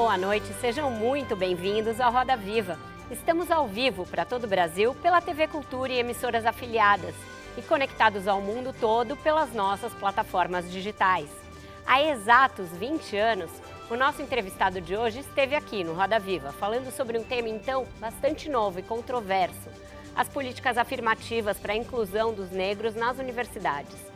Boa noite, sejam muito bem-vindos ao Roda Viva. Estamos ao vivo para todo o Brasil pela TV Cultura e emissoras afiliadas e conectados ao mundo todo pelas nossas plataformas digitais. Há exatos 20 anos, o nosso entrevistado de hoje esteve aqui no Roda Viva, falando sobre um tema então bastante novo e controverso: as políticas afirmativas para a inclusão dos negros nas universidades.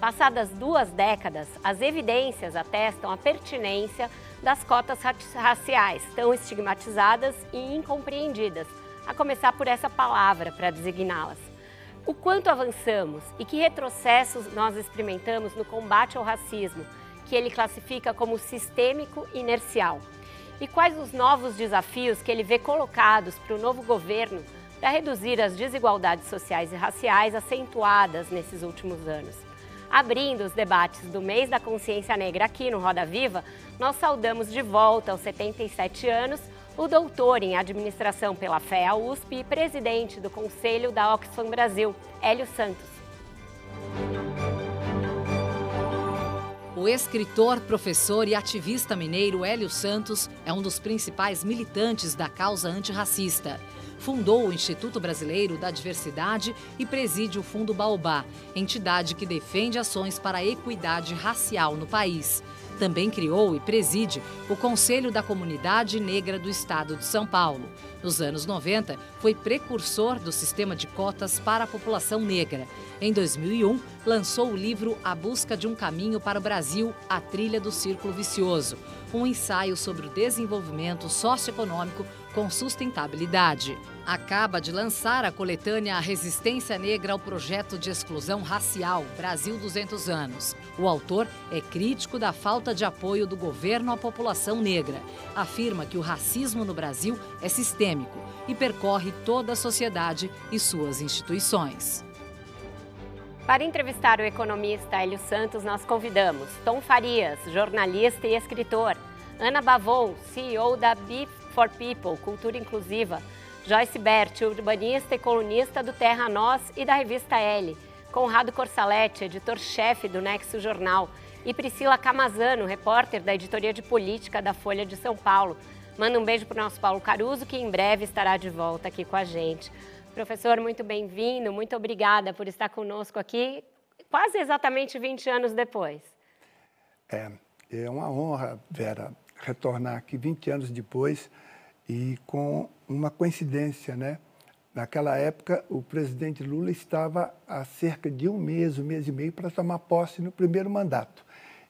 Passadas duas décadas, as evidências atestam a pertinência das cotas raciais, tão estigmatizadas e incompreendidas, a começar por essa palavra para designá-las. O quanto avançamos e que retrocessos nós experimentamos no combate ao racismo, que ele classifica como sistêmico e inercial. E quais os novos desafios que ele vê colocados para o novo governo para reduzir as desigualdades sociais e raciais acentuadas nesses últimos anos. Abrindo os debates do mês da consciência negra aqui no Roda Viva, nós saudamos de volta aos 77 anos o doutor em administração pela FEA USP e presidente do Conselho da Oxfam Brasil, Hélio Santos. O escritor, professor e ativista mineiro Hélio Santos é um dos principais militantes da causa antirracista. Fundou o Instituto Brasileiro da Diversidade e preside o Fundo Baobá, entidade que defende ações para a equidade racial no país. Também criou e preside o Conselho da Comunidade Negra do Estado de São Paulo. Nos anos 90, foi precursor do sistema de cotas para a população negra. Em 2001, lançou o livro A Busca de um Caminho para o Brasil, A Trilha do Círculo Vicioso, um ensaio sobre o desenvolvimento socioeconômico com sustentabilidade. Acaba de lançar a coletânea A Resistência Negra ao Projeto de Exclusão Racial Brasil 200 anos. O autor é crítico da falta de apoio do governo à população negra. Afirma que o racismo no Brasil é sistêmico e percorre toda a sociedade e suas instituições. Para entrevistar o economista Hélio Santos, nós convidamos Tom Farias, jornalista e escritor, Ana Bavon, CEO da Be for People, Cultura Inclusiva, Joyce Bert, urbanista e colunista do Terra Nós e da revista L, Conrado Corsaletti, editor-chefe do Nexo Jornal, e Priscila Camazano, repórter da editoria de política da Folha de São Paulo. Manda um beijo para o nosso Paulo Caruso, que em breve estará de volta aqui com a gente. Professor, muito bem-vindo, muito obrigada por estar conosco aqui, quase exatamente 20 anos depois. É, é uma honra, Vera, retornar aqui 20 anos depois e com uma coincidência, né? Naquela época, o presidente Lula estava há cerca de um mês, um mês e meio, para tomar posse no primeiro mandato.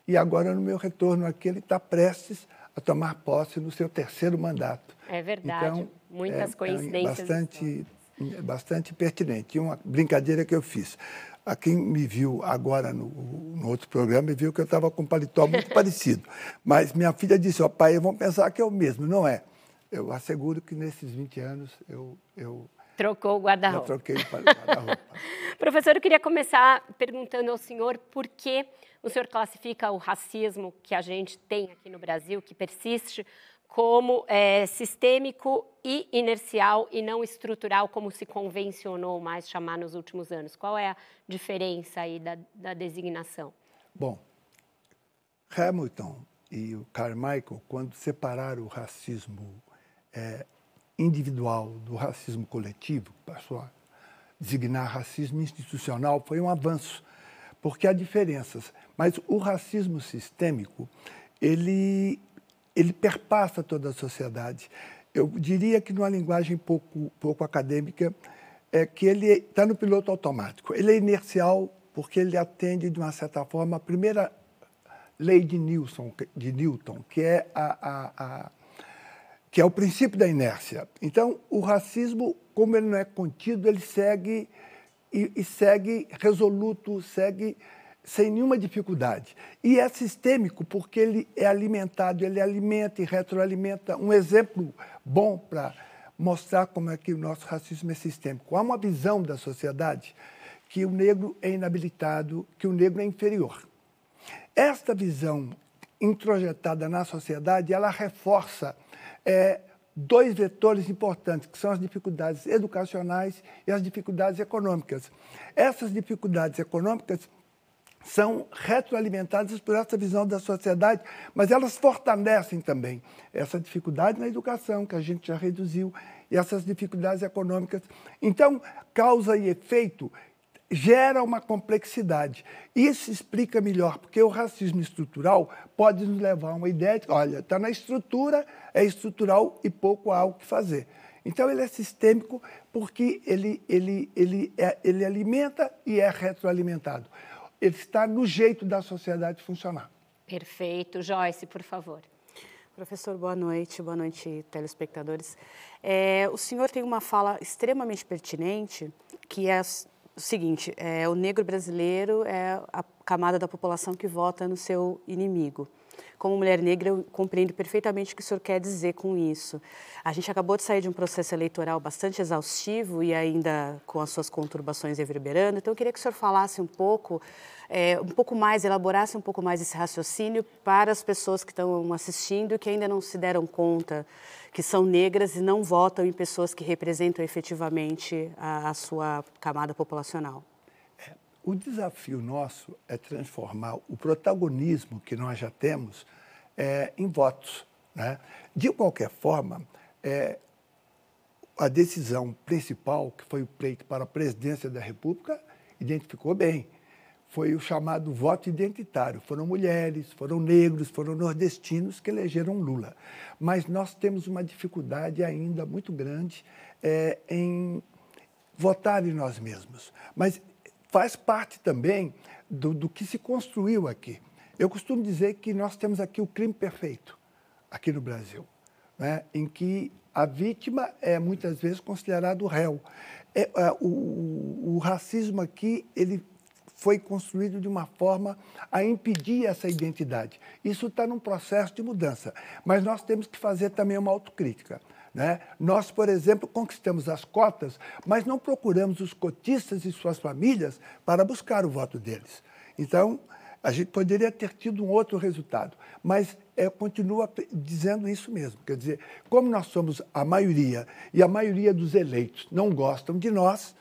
E agora, no meu retorno aqui, ele está prestes a tomar posse no seu terceiro mandato. É verdade, então, muitas é, coincidências. É bastante é bastante pertinente. E uma brincadeira que eu fiz. A quem me viu agora no, no outro programa viu que eu estava com um paletó muito parecido. Mas minha filha disse, ó, pai, vão pensar que é o mesmo. Não é. Eu asseguro que nesses 20 anos eu... eu Trocou o guarda-roupa. Eu troquei o guarda-roupa. Professor, eu queria começar perguntando ao senhor por que o senhor classifica o racismo que a gente tem aqui no Brasil, que persiste, como é, sistêmico e inercial e não estrutural, como se convencionou mais chamar nos últimos anos. Qual é a diferença aí da, da designação? Bom, Hamilton e o Carmichael, quando separaram o racismo é, individual do racismo coletivo, passou a designar racismo institucional, foi um avanço, porque há diferenças. Mas o racismo sistêmico, ele ele perpassa toda a sociedade. Eu diria que, numa linguagem pouco, pouco acadêmica, é que ele está no piloto automático. Ele é inercial porque ele atende, de uma certa forma, a primeira lei de Newton, de Newton que, é a, a, a, que é o princípio da inércia. Então, o racismo, como ele não é contido, ele segue e, e segue resoluto, segue sem nenhuma dificuldade. E é sistêmico porque ele é alimentado, ele alimenta e retroalimenta. Um exemplo bom para mostrar como é que o nosso racismo é sistêmico. Há uma visão da sociedade que o negro é inabilitado, que o negro é inferior. Esta visão introjetada na sociedade, ela reforça é, dois vetores importantes, que são as dificuldades educacionais e as dificuldades econômicas. Essas dificuldades econômicas são retroalimentadas por essa visão da sociedade, mas elas fortalecem também essa dificuldade na educação, que a gente já reduziu, e essas dificuldades econômicas. Então, causa e efeito gera uma complexidade. Isso explica melhor, porque o racismo estrutural pode nos levar a uma ideia de, olha, está na estrutura, é estrutural e pouco há o que fazer. Então, ele é sistêmico porque ele, ele, ele, é, ele alimenta e é retroalimentado. Ele está no jeito da sociedade funcionar. Perfeito. Joyce, por favor. Professor, boa noite. Boa noite, telespectadores. É, o senhor tem uma fala extremamente pertinente, que é o seguinte: é, o negro brasileiro é a camada da população que vota no seu inimigo. Como mulher negra, eu compreendo perfeitamente o que o senhor quer dizer com isso. A gente acabou de sair de um processo eleitoral bastante exaustivo e ainda com as suas conturbações reverberando. Então, eu queria que o senhor falasse um pouco, é, um pouco mais, elaborasse um pouco mais esse raciocínio para as pessoas que estão assistindo e que ainda não se deram conta que são negras e não votam em pessoas que representam efetivamente a, a sua camada populacional. O desafio nosso é transformar o protagonismo que nós já temos é, em votos. Né? De qualquer forma, é, a decisão principal, que foi o pleito para a presidência da República, identificou bem foi o chamado voto identitário. Foram mulheres, foram negros, foram nordestinos que elegeram Lula. Mas nós temos uma dificuldade ainda muito grande é, em votar em nós mesmos. Mas faz parte também do, do que se construiu aqui. Eu costumo dizer que nós temos aqui o crime perfeito, aqui no Brasil, né? em que a vítima é muitas vezes considerado réu. É, é, o, o, racismo aqui ele foi construído de uma forma a impedir essa identidade. Isso está num processo de mudança, mas nós temos que fazer também uma autocrítica. Né? Nós, por exemplo, conquistamos as cotas, mas não procuramos os cotistas e suas famílias para buscar o voto deles. Então, a gente poderia ter tido um outro resultado, mas é, continua dizendo isso mesmo. Quer dizer, como nós somos a maioria e a maioria dos eleitos não gostam de nós,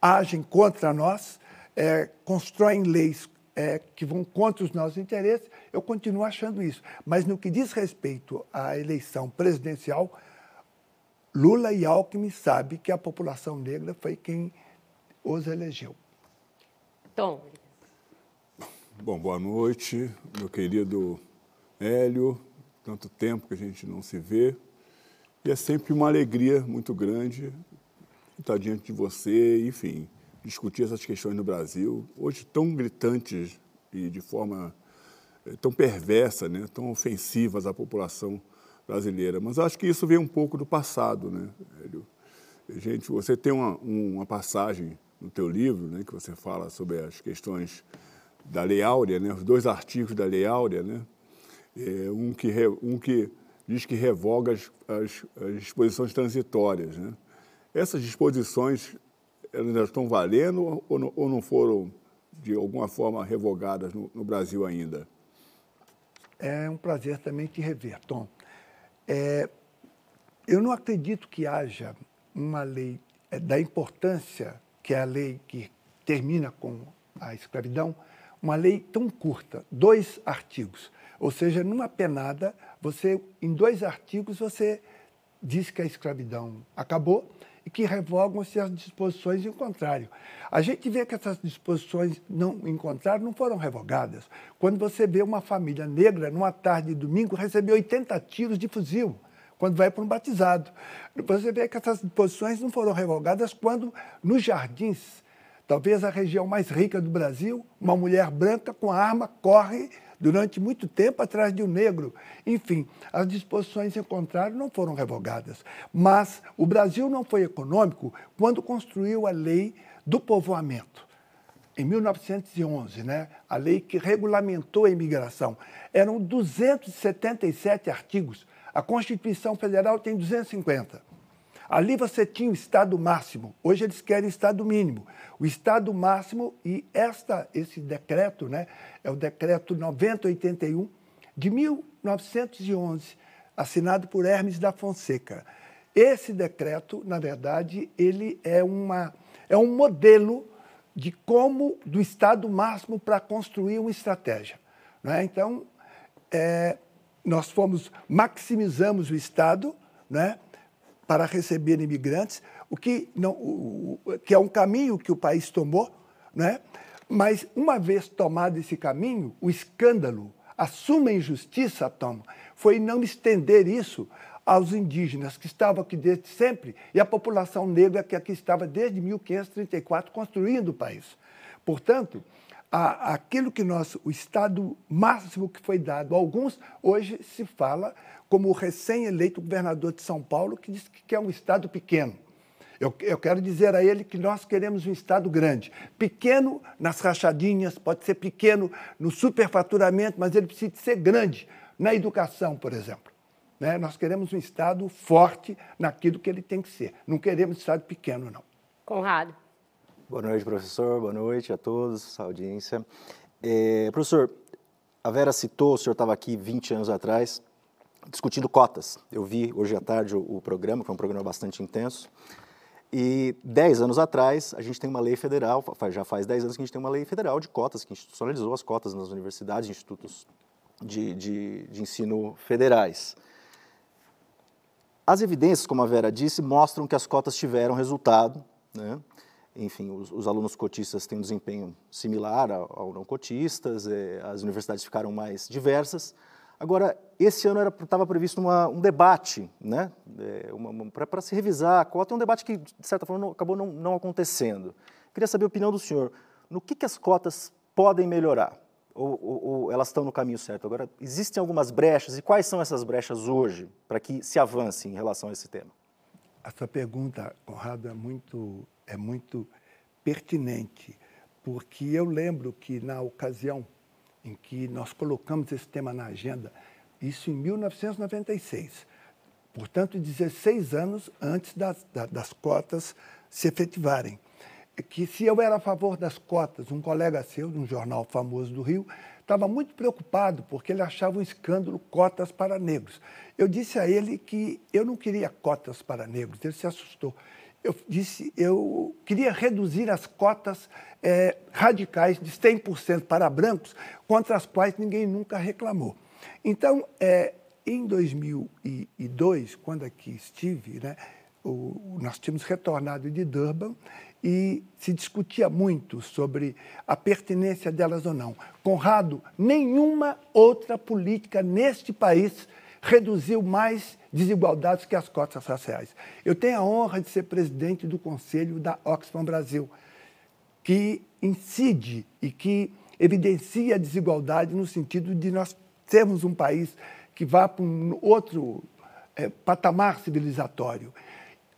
agem contra nós, é, constroem leis é, que vão contra os nossos interesses, eu continuo achando isso. Mas no que diz respeito à eleição presidencial, Lula e Alckmin sabem que a população negra foi quem os elegeu. Tom. Bom, boa noite, meu querido Hélio. Tanto tempo que a gente não se vê. E é sempre uma alegria muito grande estar diante de você, enfim, discutir essas questões no Brasil, hoje tão gritantes e de forma eh, tão perversa, né, tão ofensivas à população brasileira. Mas acho que isso vem um pouco do passado, né, Hélio? Gente, você tem uma, uma passagem no teu livro, né, que você fala sobre as questões da Lei Áurea, né, os dois artigos da Lei Áurea, né, é, um, que, um que diz que revoga as, as, as disposições transitórias, né. Essas disposições elas ainda estão valendo ou não, ou não foram, de alguma forma, revogadas no, no, Brasil ainda? É um prazer também te rever, Tom. É, eu não acredito que haja uma lei é, da importância que é a lei que termina com a escravidão, uma lei tão curta, dois artigos. Ou seja, numa penada, você, em dois artigos, você diz que a escravidão acabou e que revogam-se as disposições em contrário. A gente vê que essas disposições não em contrário não foram revogadas. Quando você vê uma família negra, numa tarde de domingo, receber 80 tiros de fuzil, quando vai para um batizado. Você vê que essas disposições não foram revogadas quando, nos jardins, talvez a região mais rica do Brasil, uma mulher branca com arma corre durante muito tempo atrás de um negro. Enfim, as disposições em contrário não foram revogadas. Mas o Brasil não foi econômico quando construiu a lei do povoamento. em 1911, né, a lei que regulamentou a imigração. Eram 277 artigos. A Constituição Federal tem 250. Ali você tinha o Estado máximo. Hoje eles querem Estado mínimo. O Estado máximo e esta, esse decreto, né, é o decreto 9081 de 1911, assinado por Hermes da Fonseca. Esse decreto, na verdade, ele é, uma, é um modelo de como do Estado máximo para construir uma estratégia. Né? Então, é, nós fomos, maximizamos o Estado né, para receber imigrantes, o que, não, o, que é um caminho que o país tomou, né? mas uma vez tomado esse caminho, o escândalo, a suma injustiça, Tom, foi não estender isso aos indígenas que estavam aqui desde sempre e a população negra que aqui estava desde 1534 construindo o país. Portanto, a, aquilo que nós, o estado máximo que foi dado alguns, hoje se fala como o recém-eleito governador de São Paulo, que diz que quer um estado pequeno. Eu, eu, quero dizer a ele que nós queremos um Estado grande. Pequeno nas rachadinhas, pode ser pequeno no superfaturamento, mas ele precisa ser grande na educação, por exemplo. Né? Nós queremos um Estado forte naquilo que ele tem que ser. Não queremos Estado pequeno, não. Conrado. Boa noite, professor. Boa noite a todos, a audiência. É, professor, a Vera citou, o senhor estava aqui 20 anos atrás, discutindo cotas. Eu vi hoje à tarde o, o programa, foi um programa bastante intenso. E 10 anos atrás, a gente tem uma lei federal, já faz 10 anos que a gente tem uma lei federal de cotas, que institucionalizou as cotas nas universidades institutos de, de, de ensino federais. As evidências, como a Vera disse, mostram que as cotas tiveram resultado. Né? Enfim, os, os, alunos cotistas têm um desempenho similar ao, ao não cotistas, é, as universidades ficaram mais diversas. Agora, esse ano estava previsto uma, um debate, né? É, para se revisar a cota, é um debate que, de certa forma, não, acabou não, não, acontecendo. Queria saber a opinião do senhor. No que, que as cotas podem melhorar? ou, ou, ou elas estão no caminho certo? Agora, existem algumas brechas, e quais são essas brechas hoje para que se avance em relação a esse tema? Essa pergunta, Conrado, é muito, é muito pertinente, porque eu lembro que na ocasião em que nós colocamos esse tema na agenda, isso em 1996, portanto, 16 anos antes das, das cotas se efetivarem que se eu era a favor das cotas, um colega seu, de um jornal famoso do Rio, estava muito preocupado porque ele achava um escândalo cotas para negros. Eu disse a ele que eu não queria cotas para negros, ele se assustou. Eu disse, eu queria reduzir as cotas é, radicais de 100% para brancos, contra as quais ninguém nunca reclamou. Então, é, em 2002, quando aqui estive, né, o, nós tínhamos retornado de Durban e se discutia muito sobre a pertinência delas ou não. Conrado, nenhuma outra política neste país reduziu mais desigualdades que as cotas raciais. Eu tenho a honra de ser presidente do Conselho da Oxfam Brasil, que incide e que evidencia a desigualdade no sentido de nós sermos um país que vá para um outro é, patamar civilizatório.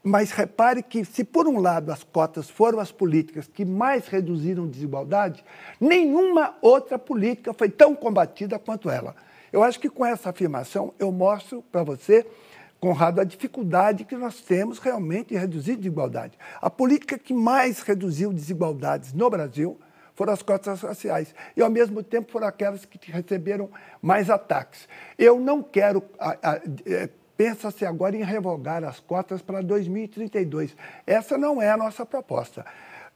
Mas repare que, se por um lado as cotas foram as políticas que mais reduziram desigualdade, nenhuma outra política foi tão combatida quanto ela. Eu acho que com essa afirmação eu mostro para você, Conrado, a dificuldade que nós temos realmente em reduzir desigualdade. A política que mais reduziu desigualdades no Brasil foram as cotas raciais. E, ao mesmo tempo, foram aquelas que receberam mais ataques. Eu não quero é, Pensa-se agora em revogar as cotas para 2032. Essa não é a nossa proposta.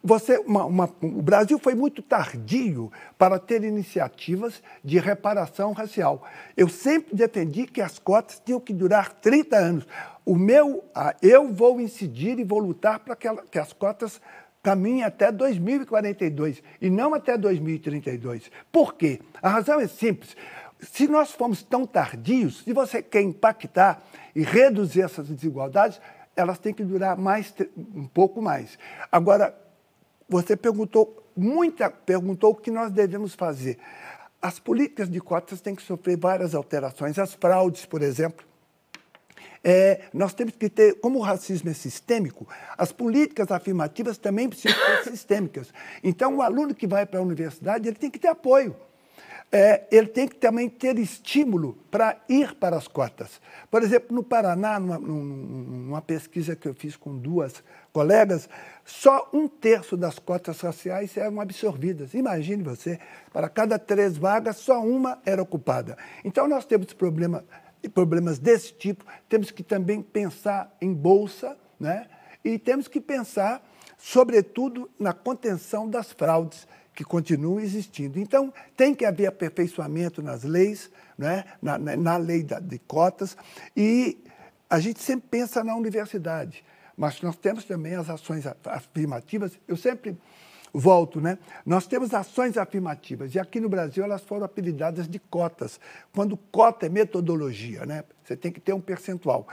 Você, uma, uma, o Brasil foi muito tardio para ter iniciativas de reparação racial. Eu sempre defendi que as cotas tinham que durar 30 anos. O meu, eu vou incidir e vou lutar para que, que as cotas caminhem até 2042 e não até 2032. Por quê? A razão é simples se nós formos tão tardios, se você quer impactar e reduzir essas desigualdades, elas têm que durar mais um pouco mais. Agora, você perguntou muita perguntou o que nós devemos fazer. As políticas de cotas têm que sofrer várias alterações. As fraudes, por exemplo, É, nós temos que ter, como o racismo é sistêmico, as políticas afirmativas também precisam ser sistêmicas. Então, o aluno que vai para a universidade, ele tem que ter apoio. É, ele tem que também ter estímulo para ir para as cotas. Por exemplo, no Paraná, numa, numa, pesquisa que eu fiz com duas colegas, só um terço das cotas raciais eram absorvidas. Imagine você, para cada três vagas, só uma era ocupada. Então, nós temos problema, problemas desse tipo, temos que também pensar em bolsa, né? e temos que pensar, sobretudo, na contenção das fraudes que continuam existindo. Então, tem que haver aperfeiçoamento nas leis, né? na, na, na lei da, de cotas, e a gente sempre pensa na universidade, mas nós temos também as ações afirmativas. Eu sempre volto, né? Nós temos ações afirmativas e aqui no Brasil elas foram apelidadas de cotas, quando cota é metodologia, né? Você tem que ter um percentual.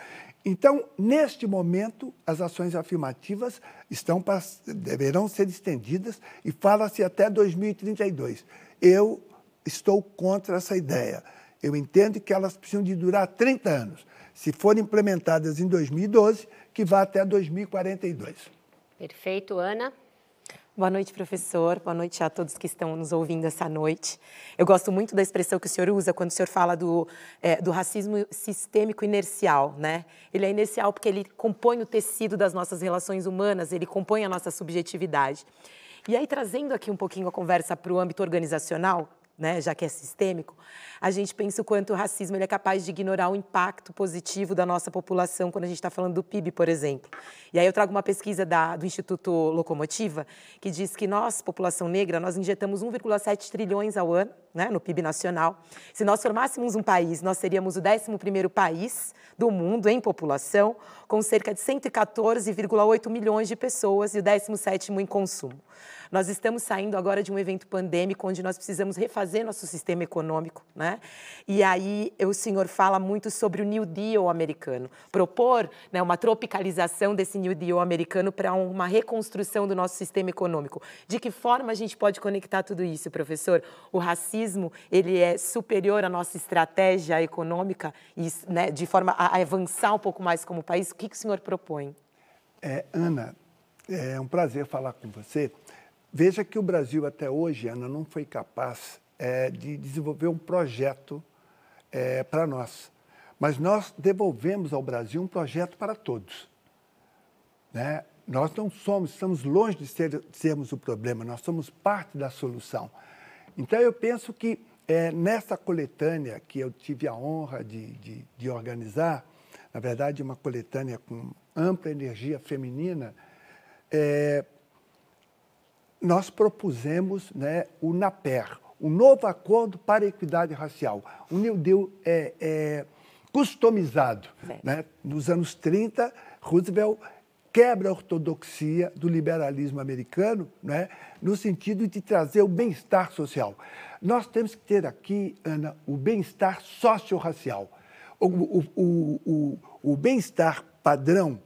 Então, neste momento, as ações afirmativas estão deverão ser estendidas e fala-se até 2032. Eu estou contra essa ideia. Eu entendo que elas precisam de durar 30 anos. Se forem implementadas em 2012, que vá até 2042. Perfeito, Ana. Boa noite, professor. Boa noite a todos que estão nos ouvindo essa noite. Eu gosto muito da expressão que o senhor usa quando o senhor fala do, é, do racismo sistêmico inercial, né? Ele é inercial porque ele compõe o tecido das nossas relações humanas, ele compõe a nossa subjetividade. E aí, trazendo aqui um pouquinho a conversa para o âmbito organizacional, né, já que é sistêmico, a gente pensa o quanto o racismo ele é capaz de ignorar o impacto positivo da nossa população quando a gente está falando do PIB, por exemplo. E aí eu trago uma pesquisa da, do Instituto Locomotiva que diz que nós, população negra, nós injetamos 1,7 trilhões ao ano né, no PIB nacional. Se nós formássemos um país, nós seríamos o 11º país do mundo em população, com cerca de 114,8 milhões de pessoas e o 17º em consumo. Nós estamos saindo agora de um evento pandêmico onde nós precisamos refazer nosso sistema econômico, né? E aí o senhor fala muito sobre o New Deal americano, propor né, uma tropicalização desse New Deal americano para uma reconstrução do nosso sistema econômico. De que forma a gente pode conectar tudo isso, professor? O racismo ele é superior à nossa estratégia econômica e, né, de forma a avançar um pouco mais como país. O que, que o senhor propõe? É, Ana, é um prazer falar com você. Veja que o Brasil até hoje, Ana, não foi capaz é, de desenvolver um projeto é, para nós. Mas nós devolvemos ao Brasil um projeto para todos. Né? Nós não somos, estamos longe de, ser, de sermos o problema, nós somos parte da solução. Então, eu penso que é, nessa coletânea que eu tive a honra de, de, de organizar, na verdade, uma coletânea com ampla energia feminina, é, nós propusemos né, o NAPER, o novo acordo para a equidade racial. O New Deal é, é customizado. É. Né? Nos anos 30, Roosevelt quebra a ortodoxia do liberalismo americano, né? no sentido de trazer o bem-estar social. Nós temos que ter aqui, Ana, o bem-estar socio-racial. O, o, o, o, o bem-estar padrão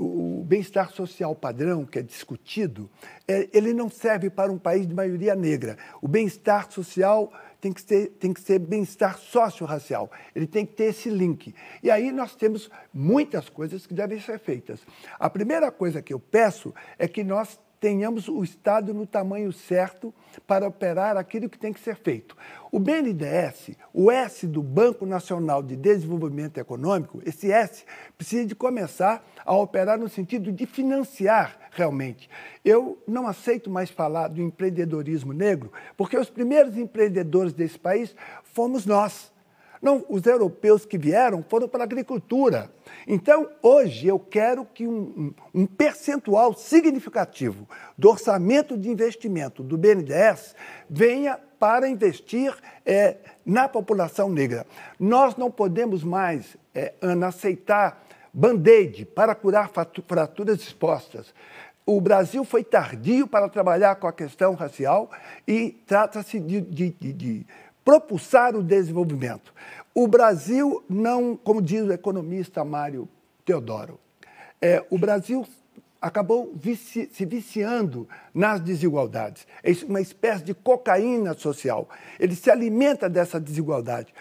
o bem-estar social padrão que é discutido, é, ele não serve para um país de maioria negra. O bem-estar social tem que ser, tem que ser bem-estar socio-racial. Ele tem que ter esse link. E aí nós temos muitas coisas que devem ser feitas. A primeira coisa que eu peço é que nós tenhamos o Estado no tamanho certo para operar aquilo que tem que ser feito. O BNDES, o S do Banco Nacional de Desenvolvimento Econômico, esse S precisa de começar a operar no sentido de financiar realmente. Eu não aceito mais falar do empreendedorismo negro, porque os primeiros empreendedores desse país fomos nós. Não, os europeus que vieram foram para a agricultura. Então, hoje, eu quero que um, um, percentual significativo do orçamento de investimento do BNDES venha para investir é, na população negra. Nós não podemos mais, é, Ana, aceitar band-aid para curar fraturas expostas. O Brasil foi tardio para trabalhar com a questão racial e trata-se de, de, de, de propulsar o desenvolvimento. O Brasil não, como diz o economista Mário Teodoro, é, o Brasil acabou vici, se viciando nas desigualdades. É uma espécie de cocaína social. Ele se alimenta dessa desigualdade.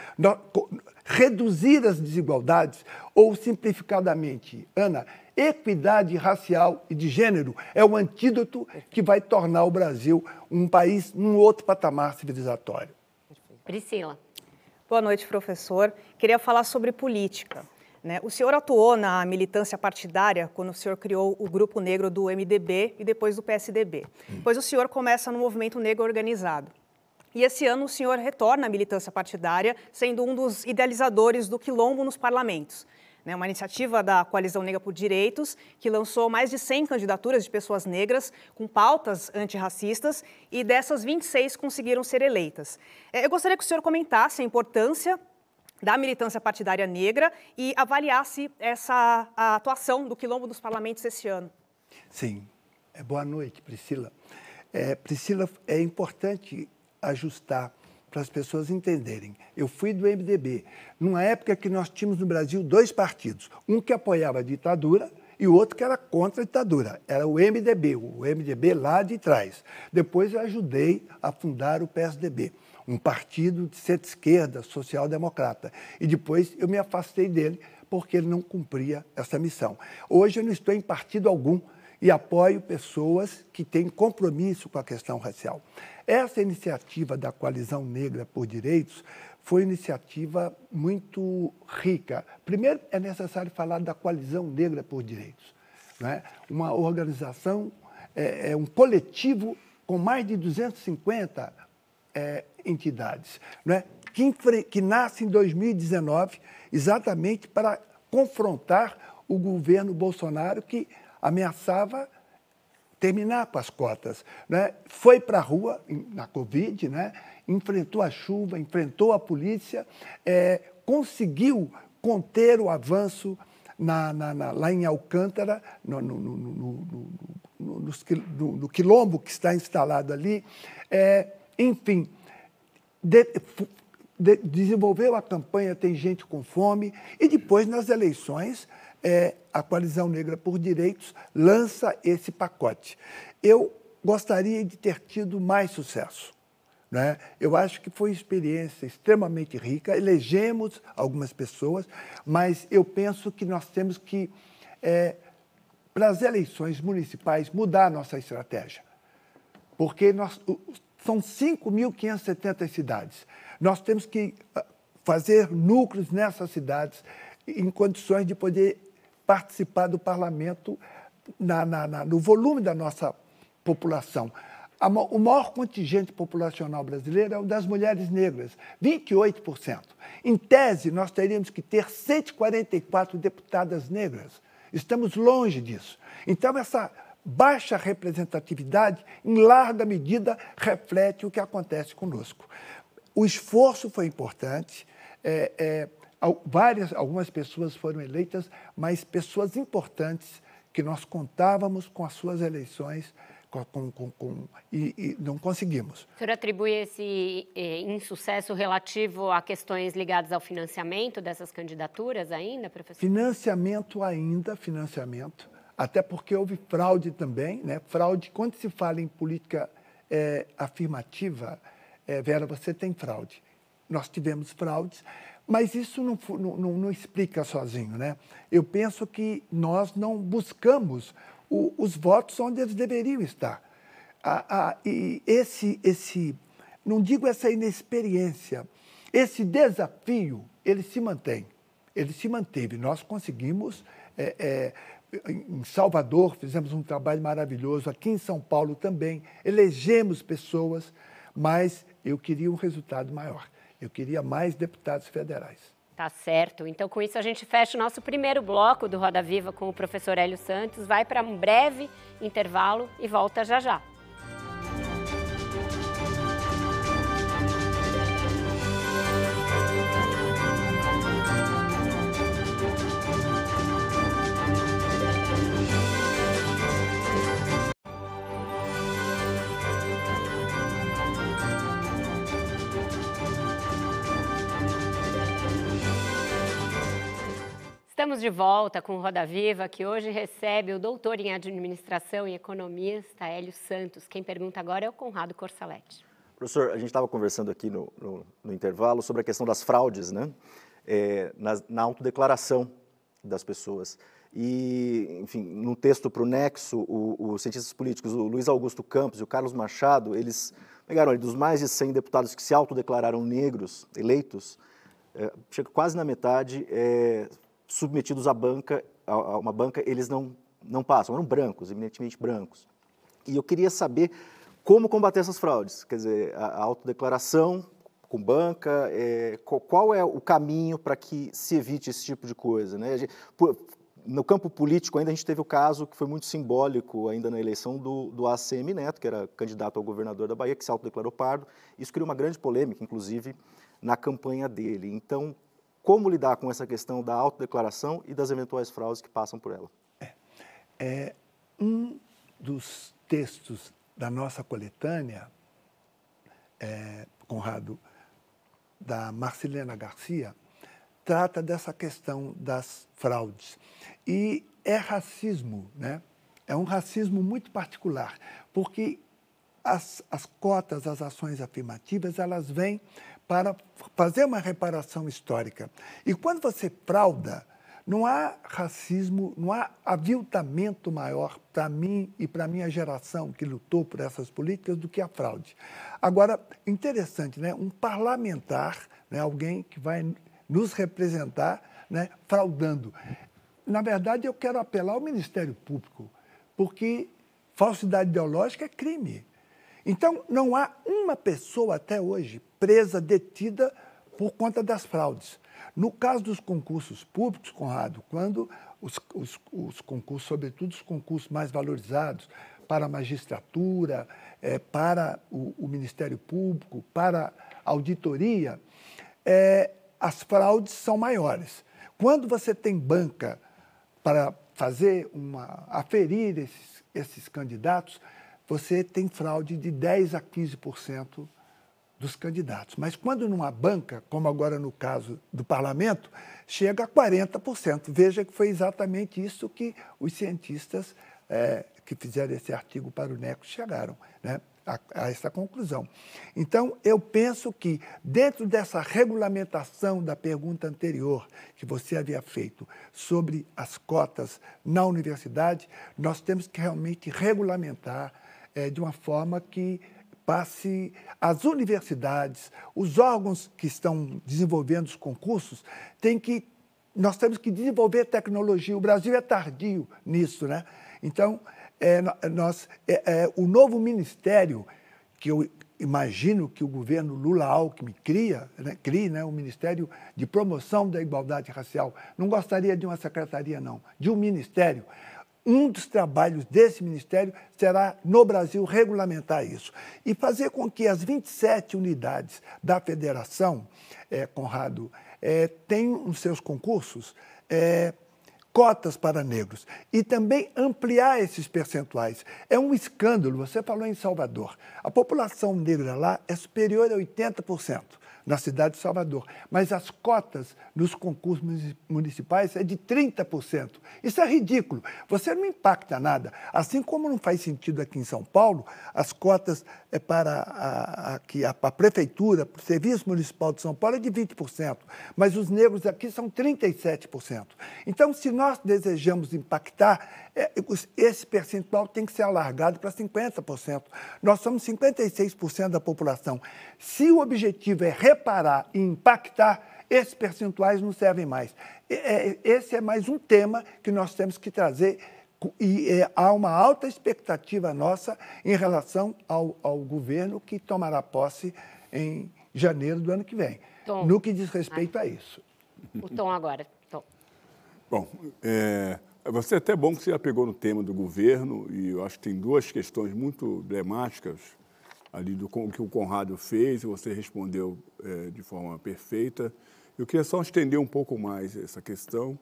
reduzir as desigualdades ou, simplificadamente, Ana, equidade racial e de gênero é o antídoto que vai tornar o Brasil um país num outro patamar civilizatório. Priscila. Boa noite, professor. Queria falar sobre política. Né? O senhor atuou na militância partidária quando o senhor criou o Grupo Negro do MDB e depois do PSDB. Depois o senhor começa no Movimento Negro Organizado. E esse ano o senhor retorna à militância partidária, sendo um dos idealizadores do Quilombo nos parlamentos. Né, uma iniciativa da Coalizão Negra por Direitos, que lançou mais de 100 candidaturas de pessoas negras com pautas antirracistas e dessas 26 conseguiram ser eleitas. É, eu gostaria que o senhor comentasse a importância da militância partidária negra e avaliasse essa atuação do Quilombo dos Parlamentos esse ano. Sim. É, boa noite, Priscila. É, Priscila, é importante ajustar para as pessoas entenderem. Eu fui do MDB, numa época que nós tínhamos no Brasil dois partidos, um que apoiava a ditadura e o outro que era contra a ditadura. Era o MDB, o MDB lá de trás. Depois eu ajudei a fundar o PSDB um partido de centro-esquerda, social-democrata. E depois eu me afastei dele porque ele não cumpria essa missão. Hoje eu não estou em partido algum e apoio pessoas que têm compromisso com a questão racial. Essa iniciativa da Coalizão Negra por Direitos foi uma iniciativa muito rica. Primeiro, é necessário falar da Coalizão Negra por Direitos. Né? Uma organização, é, é um coletivo com mais de 250 é, entidades, né? que, que nasce em 2019 exatamente para confrontar o governo Bolsonaro que ameaçava terminar com as cotas. Né? Foi para a rua na Covid, né? enfrentou a chuva, enfrentou a polícia, é, conseguiu conter o avanço na, na, na, lá em Alcântara, no, no, no, no, quilombo que está instalado ali. É, enfim, de, de, desenvolveu a campanha Tem Gente com Fome e depois, nas eleições, é, a Coalizão Negra por Direitos lança esse pacote. Eu gostaria de ter tido mais sucesso. Né? Eu acho que foi uma experiência extremamente rica. Elegemos algumas pessoas, mas eu penso que nós temos que, é, para as eleições municipais, mudar a nossa estratégia. Porque nós, são 5.570 cidades. Nós temos que ah, fazer núcleos nessas cidades em condições de poder participar do parlamento na, na, na, no volume da nossa população. O maior contingente populacional brasileiro é o das mulheres negras, 28%. Em tese, nós teríamos que ter 144 deputadas negras. Estamos longe disso. Então, essa baixa representatividade, em larga medida, reflete o que acontece conosco. O esforço foi importante, é, é, várias, algumas pessoas foram eleitas, mas pessoas importantes que nós contávamos com as suas eleições com, com, com, e, e, não conseguimos. O senhor atribui esse eh, insucesso relativo a questões ligadas ao financiamento dessas candidaturas ainda, professor? Financiamento ainda, financiamento até porque houve fraude também, né? Fraude, quando se fala em política é, afirmativa, é, Vera, você tem fraude. Nós tivemos fraudes, mas isso não, não, não explica sozinho, né? Eu penso que nós não buscamos o, os votos onde eles deveriam estar. E esse, esse, não digo essa inexperiência, esse desafio, ele se mantém. Ele se manteve. Nós conseguimos é, é, em Salvador fizemos um trabalho maravilhoso, aqui em São Paulo também, elegemos pessoas, mas eu queria um resultado maior. Eu queria mais deputados federais. Tá certo. Então, com isso, a gente fecha o nosso primeiro bloco do Roda Viva com o professor Hélio Santos. Vai para um breve intervalo e volta já já. Estamos de volta com Roda Viva, que hoje recebe o doutor em Administração e Economista, Hélio Santos. Quem pergunta agora é o Conrado Corsaletti. Professor, a gente estava conversando aqui no, no, no, intervalo sobre a questão das fraudes, né? é, na, na autodeclaração das pessoas. E, enfim, no texto para o Nexo, os cientistas políticos, o Luiz Augusto Campos e o Carlos Machado, eles pegaram ali, dos mais de 100 deputados que se autodeclararam negros, eleitos, é, chega quase na metade, é, submetidos à banca, a, uma banca, eles não, não passam, eram brancos, eminentemente brancos. E eu queria saber como combater essas fraudes, quer dizer, a, a autodeclaração com banca, é, qual é o caminho para que se evite esse tipo de coisa? Né? no campo político, ainda a gente teve o caso que foi muito simbólico ainda na eleição do, do ACM Neto, que era candidato ao governador da Bahia, que se autodeclarou pardo. Isso criou uma grande polêmica, inclusive, na campanha dele. Então, como lidar com essa questão da autodeclaração e das eventuais fraudes que passam por ela? É, é um dos textos da nossa coletânea, é, Conrado, da Marcelena Garcia, trata dessa questão das fraudes. E é racismo, né? É um racismo muito particular, porque as, as cotas, as ações afirmativas, elas vêm para fazer uma reparação histórica. E quando você frauda, não há racismo, não há aviltamento maior para mim e para a minha geração que lutou por essas políticas do que a fraude. Agora, interessante, né? um parlamentar, né? alguém que vai nos representar né? fraudando. Na verdade, eu quero apelar ao Ministério Público, porque falsidade ideológica é crime. Então, não há uma pessoa até hoje presa, detida por conta das fraudes. No caso dos concursos públicos, Conrado, quando os, os, os concursos, sobretudo os concursos mais valorizados, para a magistratura, é, para o, o, Ministério Público, para a auditoria, é, as fraudes são maiores. Quando você tem banca para fazer uma aferir esses, esses candidatos, você tem fraude de 10 a 15% dos candidatos. Mas quando numa banca, como agora no caso do parlamento, chega a 40%. Veja que foi exatamente isso que os cientistas é, que fizeram esse artigo para o NECO chegaram né, a, a essa conclusão. Então, eu penso que, dentro dessa regulamentação da pergunta anterior que você havia feito sobre as cotas na universidade, nós temos que realmente regulamentar é, de uma forma que passe às universidades, os órgãos que estão desenvolvendo os concursos, têm que nós temos que desenvolver tecnologia. O Brasil é tardio nisso, né? Então, é, nós, é, é, o novo ministério que eu imagino que o governo Lula Alckmin cria, né, crie, né, o Ministério de Promoção da Igualdade Racial. Não gostaria de uma secretaria, não, de um ministério um dos trabalhos desse ministério será, no Brasil, regulamentar isso e fazer com que as 27 unidades da federação, é, Conrado, é, tenham nos seus concursos é, cotas para negros e também ampliar esses percentuais. É um escândalo, você falou em Salvador, a população negra lá é superior a 80% na cidade de Salvador. Mas as cotas nos concursos municipais é de 30%. Isso é ridículo. Você não impacta nada. Assim como não faz sentido aqui em São Paulo, as cotas é para a, aqui, a, a prefeitura, para o Serviço Municipal de São Paulo é de 20%, mas os negros aqui são 37%. Então, se nós desejamos impactar, esse percentual tem que ser alargado para 50%. Nós somos 56% da população. Se o objetivo é reparar e impactar, esses percentuais não servem mais. É, esse é mais um tema que nós temos que trazer e é, há uma alta expectativa nossa em relação ao, ao, governo que tomará posse em janeiro do ano que vem, Tom. no que diz respeito a isso. O Tom agora. Tom. Bom, é, você é até bom que você já pegou no tema do governo e eu acho que tem duas questões muito emblemáticas ali do que o Conrado fez e você respondeu é, de forma perfeita. Eu queria só estender um pouco mais essa questão.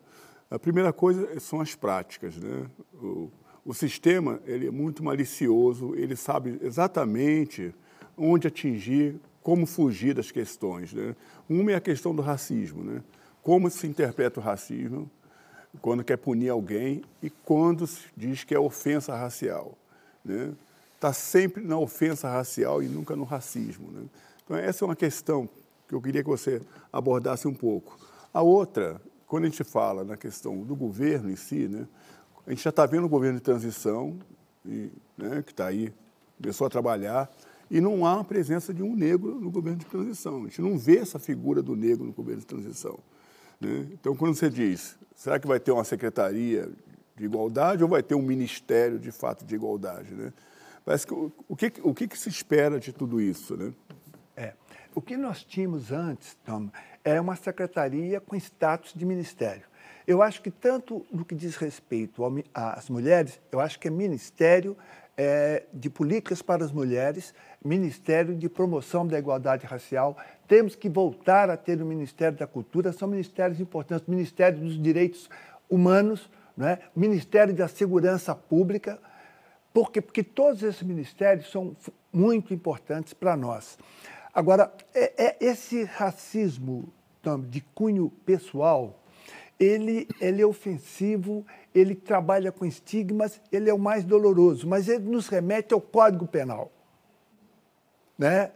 A primeira coisa são as práticas. Né? O, o sistema ele é muito malicioso, ele sabe exatamente onde atingir, como fugir das questões. Né? Uma é a questão do racismo. Né? Como se interpreta o racismo quando quer punir alguém e quando diz que é ofensa racial. Né? Está sempre na ofensa racial e nunca no racismo. Né? Então, essa é uma questão que eu queria que você abordasse um pouco. A outra, quando a gente fala na questão do governo em si, né, a gente já está vendo o governo de transição, e, né, que está aí, começou a trabalhar, e não há a presença de um negro no governo de transição. A gente não vê essa figura do negro no governo de transição. Né? Então, quando você diz, será que vai ter uma secretaria de igualdade ou vai ter um ministério de fato de igualdade? Né? Parece que, o, que, o que, que se espera de tudo isso? Né? É. O que nós tínhamos antes, Tom, é uma secretaria com status de ministério. Eu acho que tanto no que diz respeito às mulheres, eu acho que é Ministério é, de Políticas para as Mulheres, Ministério de Promoção da Igualdade Racial. Temos que voltar a ter o Ministério da Cultura, são ministérios importantes, Ministério dos Direitos Humanos, né? Ministério da Segurança Pública, porque, porque todos esses ministérios são muito importantes para nós. Agora, é, é esse racismo de cunho pessoal, ele, ele é ofensivo, ele trabalha com estigmas, ele é o mais doloroso, mas ele nos remete ao Código Penal. Né?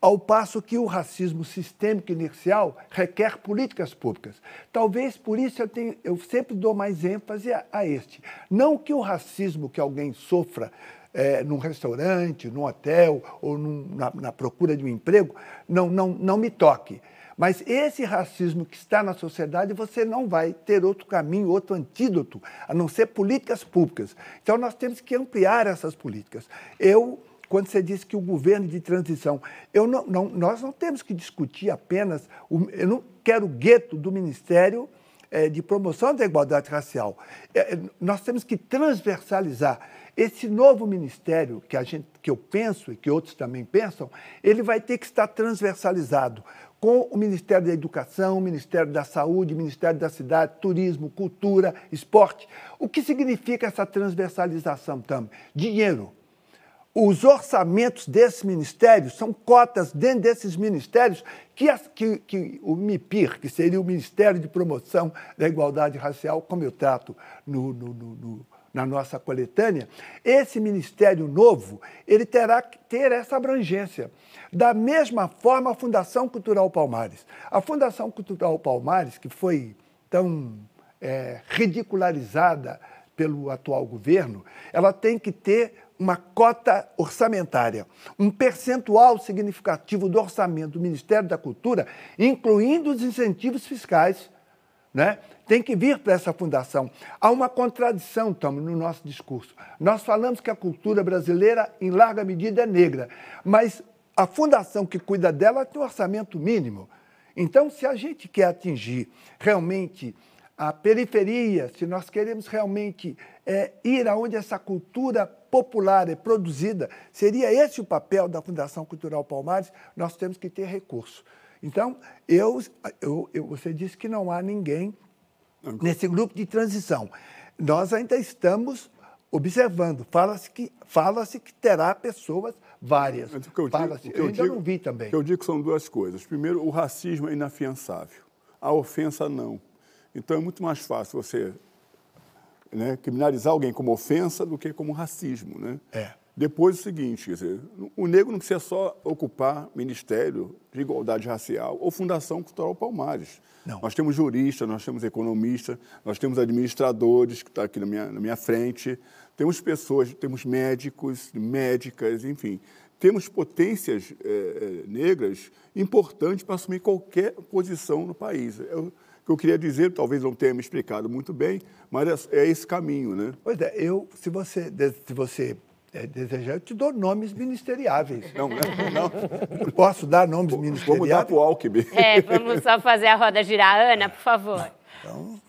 Ao passo que o racismo sistêmico inercial requer políticas públicas. Talvez por isso eu, eu sempre dou mais ênfase a, a este. Não que o racismo que alguém sofra é, num restaurante, num hotel ou num, na, na procura de um emprego não, não, não me toque mas esse racismo que está na sociedade, você não vai ter outro caminho, outro antídoto, a não ser políticas públicas. Então, nós temos que ampliar essas políticas. Eu quando você disse que o governo de transição, eu não, não, nós não temos que discutir apenas, o, eu não quero o gueto do Ministério é, de Promoção da Igualdade Racial. É, nós temos que transversalizar. Esse novo ministério que, a gente, que eu penso e que outros também pensam, ele vai ter que estar transversalizado com o Ministério da Educação, Ministério da Saúde, Ministério da Cidade, Turismo, Cultura, Esporte. O que significa essa transversalização também? Dinheiro. Os orçamentos desses ministérios são cotas dentro desses ministérios que, as, que, que, o MIPIR, que seria o Ministério de Promoção da Igualdade Racial, como eu trato no, no, no, na nossa coletânea, esse ministério novo ele terá que ter essa abrangência. Da mesma forma, a Fundação Cultural Palmares. A Fundação Cultural Palmares, que foi tão é, ridicularizada pelo atual governo, ela tem que ter uma cota orçamentária, um percentual significativo do orçamento do Ministério da Cultura, incluindo os incentivos fiscais, né? Tem que vir para essa fundação. Há uma contradição, Tom, no nosso discurso. Nós falamos que a cultura brasileira, em larga medida, é negra, mas a fundação que cuida dela tem um orçamento mínimo. Então, se a gente quer atingir realmente a periferia, se nós queremos realmente é, ir aonde essa cultura popular é produzida, seria esse o papel da Fundação Cultural Palmares, nós temos que ter recurso. Então, eu, eu, eu você disse que não há ninguém nesse grupo de transição. Nós ainda estamos observando. Fala-se que, fala que terá pessoas várias. Mas o que eu, digo, que eu, eu ainda digo, não vi também. O que eu digo são duas coisas. Primeiro, o racismo é inafiançável. A ofensa, não. Então, é muito mais fácil você né, criminalizar alguém como ofensa do que como racismo. Né? É. Depois, o seguinte, quer dizer, o negro não precisa só ocupar Ministério de Igualdade Racial ou Fundação Cultural Palmares. Não. Nós temos juristas, nós temos economistas, nós temos administradores, que está aqui na minha, na minha frente, temos pessoas, temos médicos, médicas, enfim. Temos potências é, negras importantes para assumir qualquer posição no país. Eu, o que eu queria dizer, talvez não tenha me explicado muito bem, mas é, é esse caminho, né? Pois é, eu, se você, se você é, desejar, eu te dou nomes ministeriáveis. Não, né? não. Posso dar nomes ministeriáveis? Vamos dar para o Alckmin. É, vamos só fazer a roda girar. Ana, por favor. Então...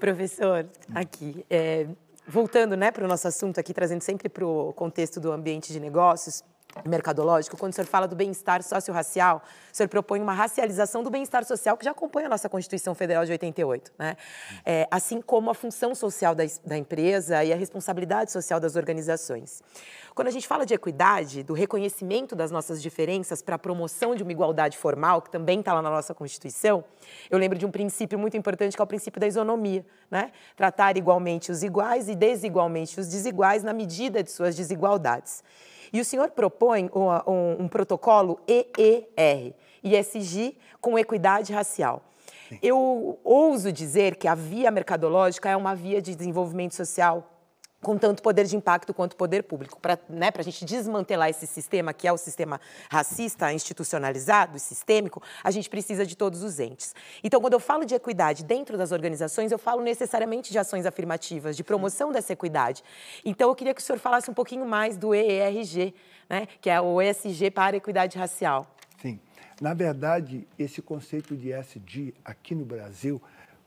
Professor, aqui, é, voltando né, para o nosso assunto aqui, trazendo sempre para o contexto do ambiente de negócios, mercadológico, quando o senhor fala do bem-estar socio-racial, o senhor propõe uma racialização do bem-estar social que já acompanha a nossa Constituição Federal de 88, né? É, assim como a função social da, da empresa e a responsabilidade social das organizações. Quando a gente fala de equidade, do reconhecimento das nossas diferenças para a promoção de uma igualdade formal, que também está lá na nossa Constituição, eu lembro de um princípio muito importante que é o princípio da isonomia, né? Tratar igualmente os iguais e desigualmente os desiguais na medida de suas desigualdades. E o senhor propõe um, um, um protocolo EER, ISG, com equidade racial. Eu ouso dizer que a via mercadológica é uma via de desenvolvimento social com tanto poder de impacto quanto poder público. Para né, a gente desmantelar esse sistema, que é o sistema racista, institucionalizado e sistêmico, a gente precisa de todos os entes. Então, quando eu falo de equidade dentro das organizações, eu falo necessariamente de ações afirmativas, de promoção dessa equidade. Então, eu queria que o senhor falasse um pouquinho mais do EERG, né, que é o ESG para a equidade racial. Sim. Na verdade, esse conceito de ESG aqui no Brasil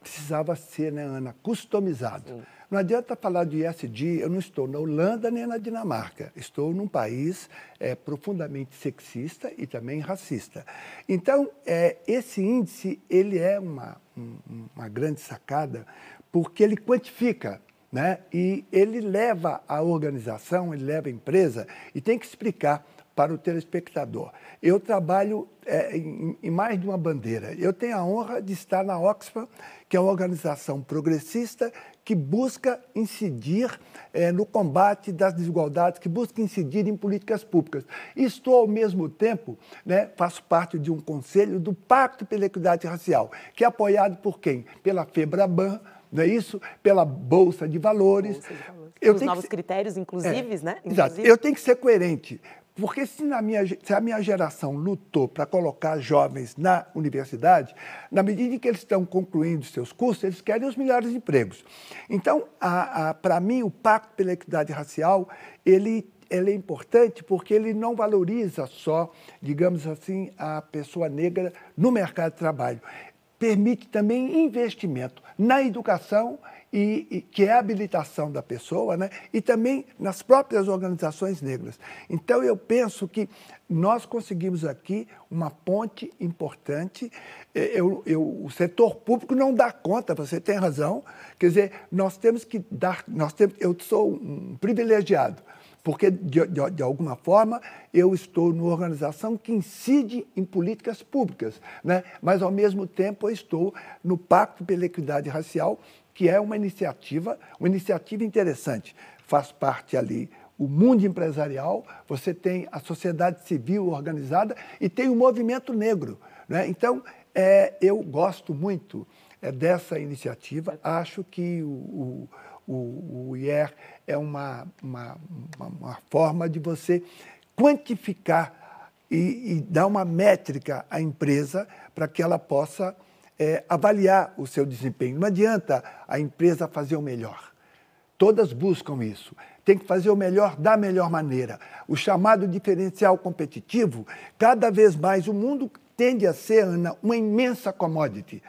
precisava ser, né, Ana, customizado. Sim. Não adianta falar de ESG, eu não estou na Holanda nem na Dinamarca. Estou num país é, profundamente sexista e também racista. Então, é, esse índice, ele é uma, um, uma grande sacada, porque ele quantifica né? E ele leva a organização, ele leva a empresa e tem que explicar para o telespectador. Eu trabalho é, em, em, mais de uma bandeira. Eu tenho a honra de estar na Oxfam, que é uma organização progressista que busca incidir é, no combate das desigualdades, que busca incidir em políticas públicas. Estou, ao mesmo tempo, né, faço parte de um conselho do Pacto pela Equidade Racial, que é apoiado por quem? Pela FEBRABAN, não é isso? Pela Bolsa de Valores. Bolsa de Valores. Eu Os novos critérios inclusivos, é, né? Exato. Eu tenho que ser coerente. Porque se, na minha, se a minha geração lutou para colocar jovens na universidade, na medida em que eles estão concluindo seus cursos, eles querem os melhores empregos. Então, para mim, o Pacto pela Equidade Racial, ele, ele é importante porque ele não valoriza só, digamos assim, a pessoa negra no mercado de trabalho. Permite também investimento na educação e, e, que é a habilitação da pessoa, né? e também nas próprias organizações negras. Então, eu penso que nós conseguimos aqui uma ponte importante. É, eu, eu, o setor público não dá conta, você tem razão. Quer dizer, nós temos que dar. Nós temos, eu sou um privilegiado porque, de, de, de, alguma forma, eu estou numa organização que incide em políticas públicas, né? mas, ao mesmo tempo, eu estou no Pacto pela Equidade Racial, que é uma iniciativa, uma iniciativa interessante. Faz parte ali o mundo empresarial, você tem a sociedade civil organizada e tem o movimento negro. Né? Então, é, eu gosto muito é, dessa iniciativa, acho que o, o, o IER é uma, uma, uma, forma de você quantificar e, e dar uma métrica à empresa para que ela possa é, avaliar o seu desempenho. Não adianta a empresa fazer o melhor. Todas buscam isso. Tem que fazer o melhor da melhor maneira. O chamado diferencial competitivo, cada vez mais o mundo tende a ser, Ana, uma imensa commodity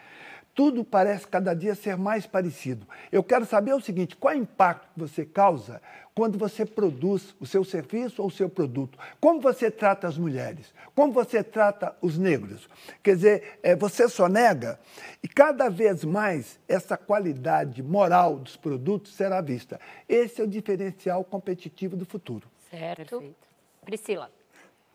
tudo parece cada dia ser mais parecido. Eu quero saber o seguinte: qual é o impacto que você causa quando você produz o seu serviço ou o seu produto? Como você trata as mulheres? Como você trata os negros? Quer dizer, é, você só nega e cada vez mais essa qualidade moral dos produtos será vista. Esse é o diferencial competitivo do futuro. Certo. Perfeito. Priscila.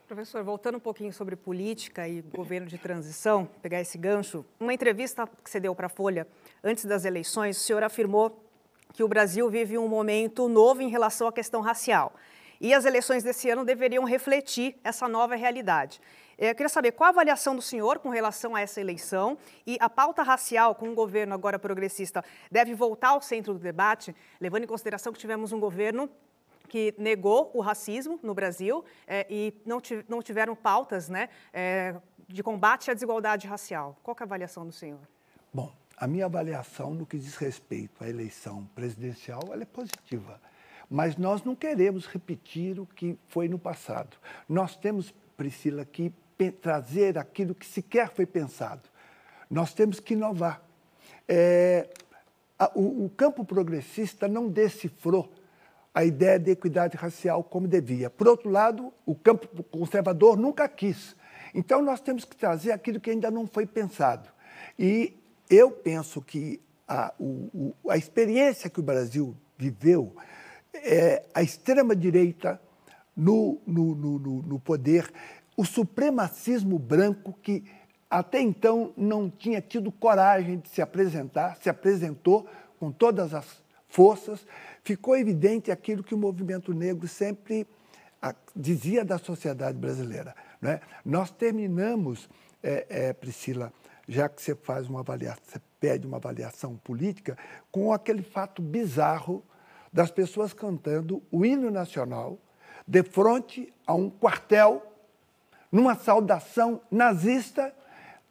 Professor, voltando um pouquinho sobre política e governo de transição, pegar esse gancho, uma entrevista que você deu para a Folha antes das eleições, o senhor afirmou que o Brasil vive um momento novo em relação à questão racial. E as eleições desse ano deveriam refletir essa nova realidade. Eu queria saber qual a avaliação do senhor com relação a essa eleição e a pauta racial com o governo agora progressista deve voltar ao centro do debate, levando em consideração que tivemos um governo que negou o racismo no Brasil é, e não, não, tiveram pautas né, é, de combate à desigualdade racial. Qual é a avaliação do senhor? Bom, a minha avaliação no que diz respeito à eleição presidencial é positiva. Mas nós não queremos repetir o que foi no passado. Nós temos, Priscila, que trazer aquilo que sequer foi pensado. Nós temos que inovar. É, a, o, o campo progressista não decifrou a ideia de equidade racial como devia. Por outro lado, o campo conservador nunca quis. Então, nós temos que trazer aquilo que ainda não foi pensado. E eu penso que a, o, a experiência que o Brasil viveu, é a extrema-direita no, no, no, no poder, o supremacismo branco que até então não tinha tido coragem de se apresentar, se apresentou com todas as forças, ficou evidente aquilo que o movimento negro sempre dizia da sociedade brasileira. Né? Nós terminamos, é, é, Priscila, já que você faz uma avaliação, você pede uma avaliação política, com aquele fato bizarro das pessoas cantando o hino nacional de frente a um quartel, numa saudação nazista,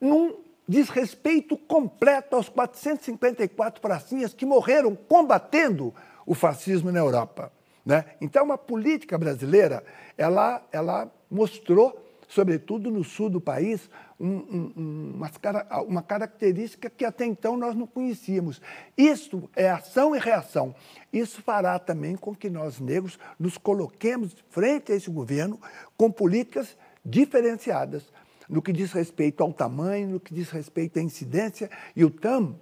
num desrespeito completo aos 454 pracinhas que morreram combatendo o fascismo na Europa. Né? Então, a política brasileira, ela, ela mostrou, sobretudo no sul do país, um, um, uma, uma característica que até então nós não conhecíamos. Isso é ação e reação. Isso fará também com que nós, negros, nos coloquemos frente a esse governo com políticas diferenciadas no que diz respeito ao tamanho, no que diz respeito à incidência, e o TAM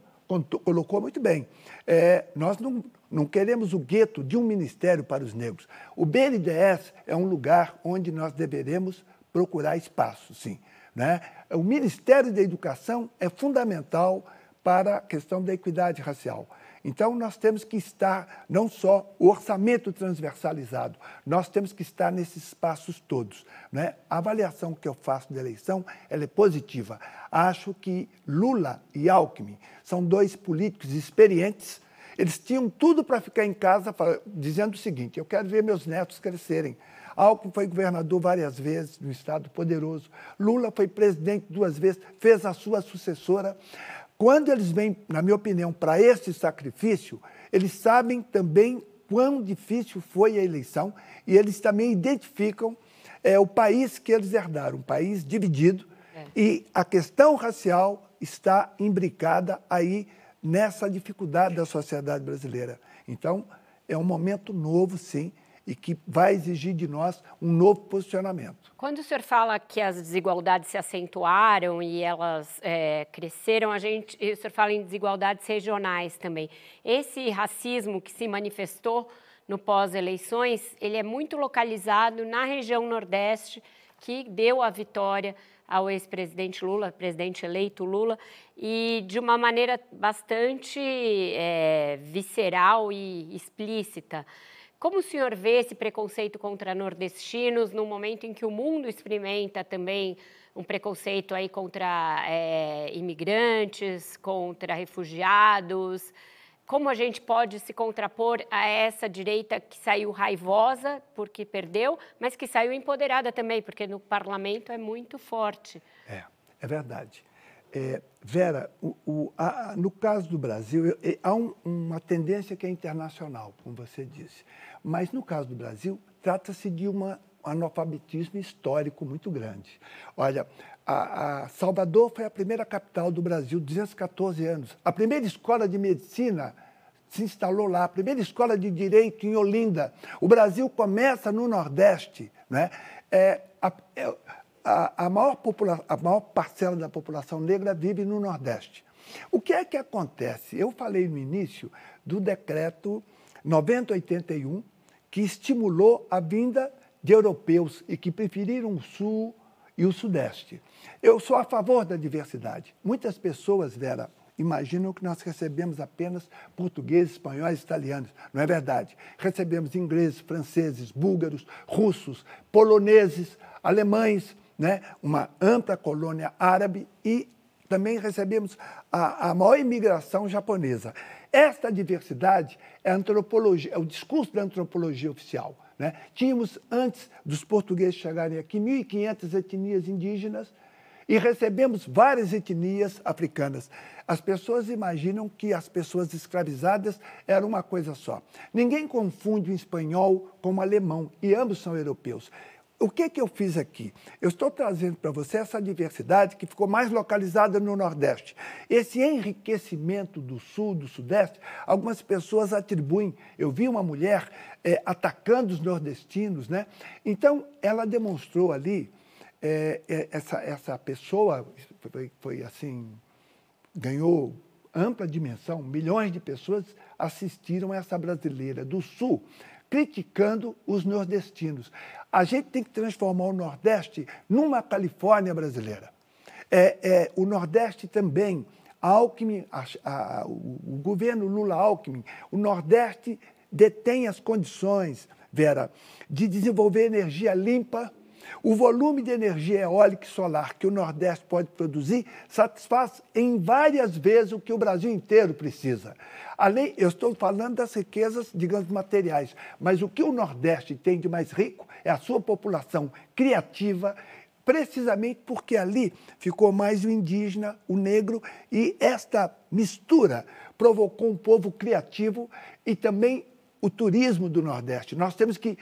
colocou muito bem. É, nós não, não queremos o gueto de um ministério para os negros. O BNDES é um lugar onde nós deveremos procurar espaço, sim. Né? O Ministério da Educação é fundamental para a questão da equidade racial. Então, nós temos que estar, não só o orçamento transversalizado, nós temos que estar nesses espaços todos. Né? A avaliação que eu faço da eleição ela é positiva. Acho que Lula e Alckmin são dois políticos experientes. Eles tinham tudo para ficar em casa dizendo o seguinte: eu quero ver meus netos crescerem. Alckmin foi governador várias vezes no Estado poderoso. Lula foi presidente duas vezes, fez a sua sucessora. Quando eles vêm, na minha opinião, para esse sacrifício, eles sabem também quão difícil foi a eleição e eles também identificam é, o país que eles herdaram, um país dividido, é. e a questão racial está imbricada aí nessa dificuldade da sociedade brasileira. Então, é um momento novo, sim, e que vai exigir de nós um novo posicionamento. Quando o senhor fala que as desigualdades se acentuaram e elas é, cresceram, a gente, o senhor fala em desigualdades regionais também. Esse racismo que se manifestou no pós-eleições, ele é muito localizado na região Nordeste, que deu a vitória ao ex-presidente Lula, presidente eleito Lula, e de uma maneira bastante é, visceral e explícita. Como o senhor vê esse preconceito contra nordestinos no momento em que o mundo experimenta também um preconceito aí contra é, imigrantes, contra refugiados? Como a gente pode se contrapor a essa direita que saiu raivosa porque perdeu, mas que saiu empoderada também, porque no parlamento é muito forte? É, é verdade. É, Vera, o, o, a, no caso do Brasil, há um, uma tendência que é internacional, como você disse. Mas no caso do Brasil, trata-se de um analfabetismo histórico muito grande. Olha, a, a Salvador foi a primeira capital do Brasil, 214 anos. A primeira escola de medicina se instalou lá, a primeira escola de direito em Olinda. O Brasil começa no Nordeste. Né? É, a, é, a, a, maior popula a maior parcela da população negra vive no Nordeste. O que é que acontece? Eu falei no início do decreto 9081, que estimulou a vinda de europeus e que preferiram o Sul e o Sudeste. Eu sou a favor da diversidade. Muitas pessoas, Vera, imaginam que nós recebemos apenas portugueses, espanhóis, italianos. Não é verdade. Recebemos ingleses, franceses, búlgaros, russos, poloneses, alemães, né, uma ampla colônia árabe e também recebemos a, a maior imigração japonesa. Esta diversidade é, antropologia, é o discurso da antropologia oficial. Né? Tínhamos, antes dos portugueses chegarem aqui, 1.500 etnias indígenas e recebemos várias etnias africanas. As pessoas imaginam que as pessoas escravizadas eram uma coisa só. Ninguém confunde o espanhol com o alemão, e ambos são europeus. O que, que eu fiz aqui? Eu estou trazendo para você essa diversidade que ficou mais localizada no Nordeste. Esse enriquecimento do Sul, do Sudeste, algumas pessoas atribuem. Eu vi uma mulher é, atacando os nordestinos, né? Então, ela demonstrou ali, é, é, essa, essa pessoa foi, foi assim, ganhou ampla dimensão, milhões de pessoas assistiram essa brasileira do Sul criticando os nordestinos. A gente tem que transformar o Nordeste numa Califórnia brasileira. É, é, o Nordeste também, Alckmin, a, a, o, o governo Lula-Alckmin, o Nordeste detém as condições, Vera, de desenvolver energia limpa, O volume de energia eólica e solar que o Nordeste pode produzir satisfaz em várias vezes o que o Brasil inteiro precisa. Além, eu estou falando das riquezas, digamos, materiais, mas o que o Nordeste tem de mais rico é a sua população criativa, precisamente porque ali ficou mais o indígena, o negro, e esta mistura provocou um povo criativo e também o turismo do Nordeste. Nós temos que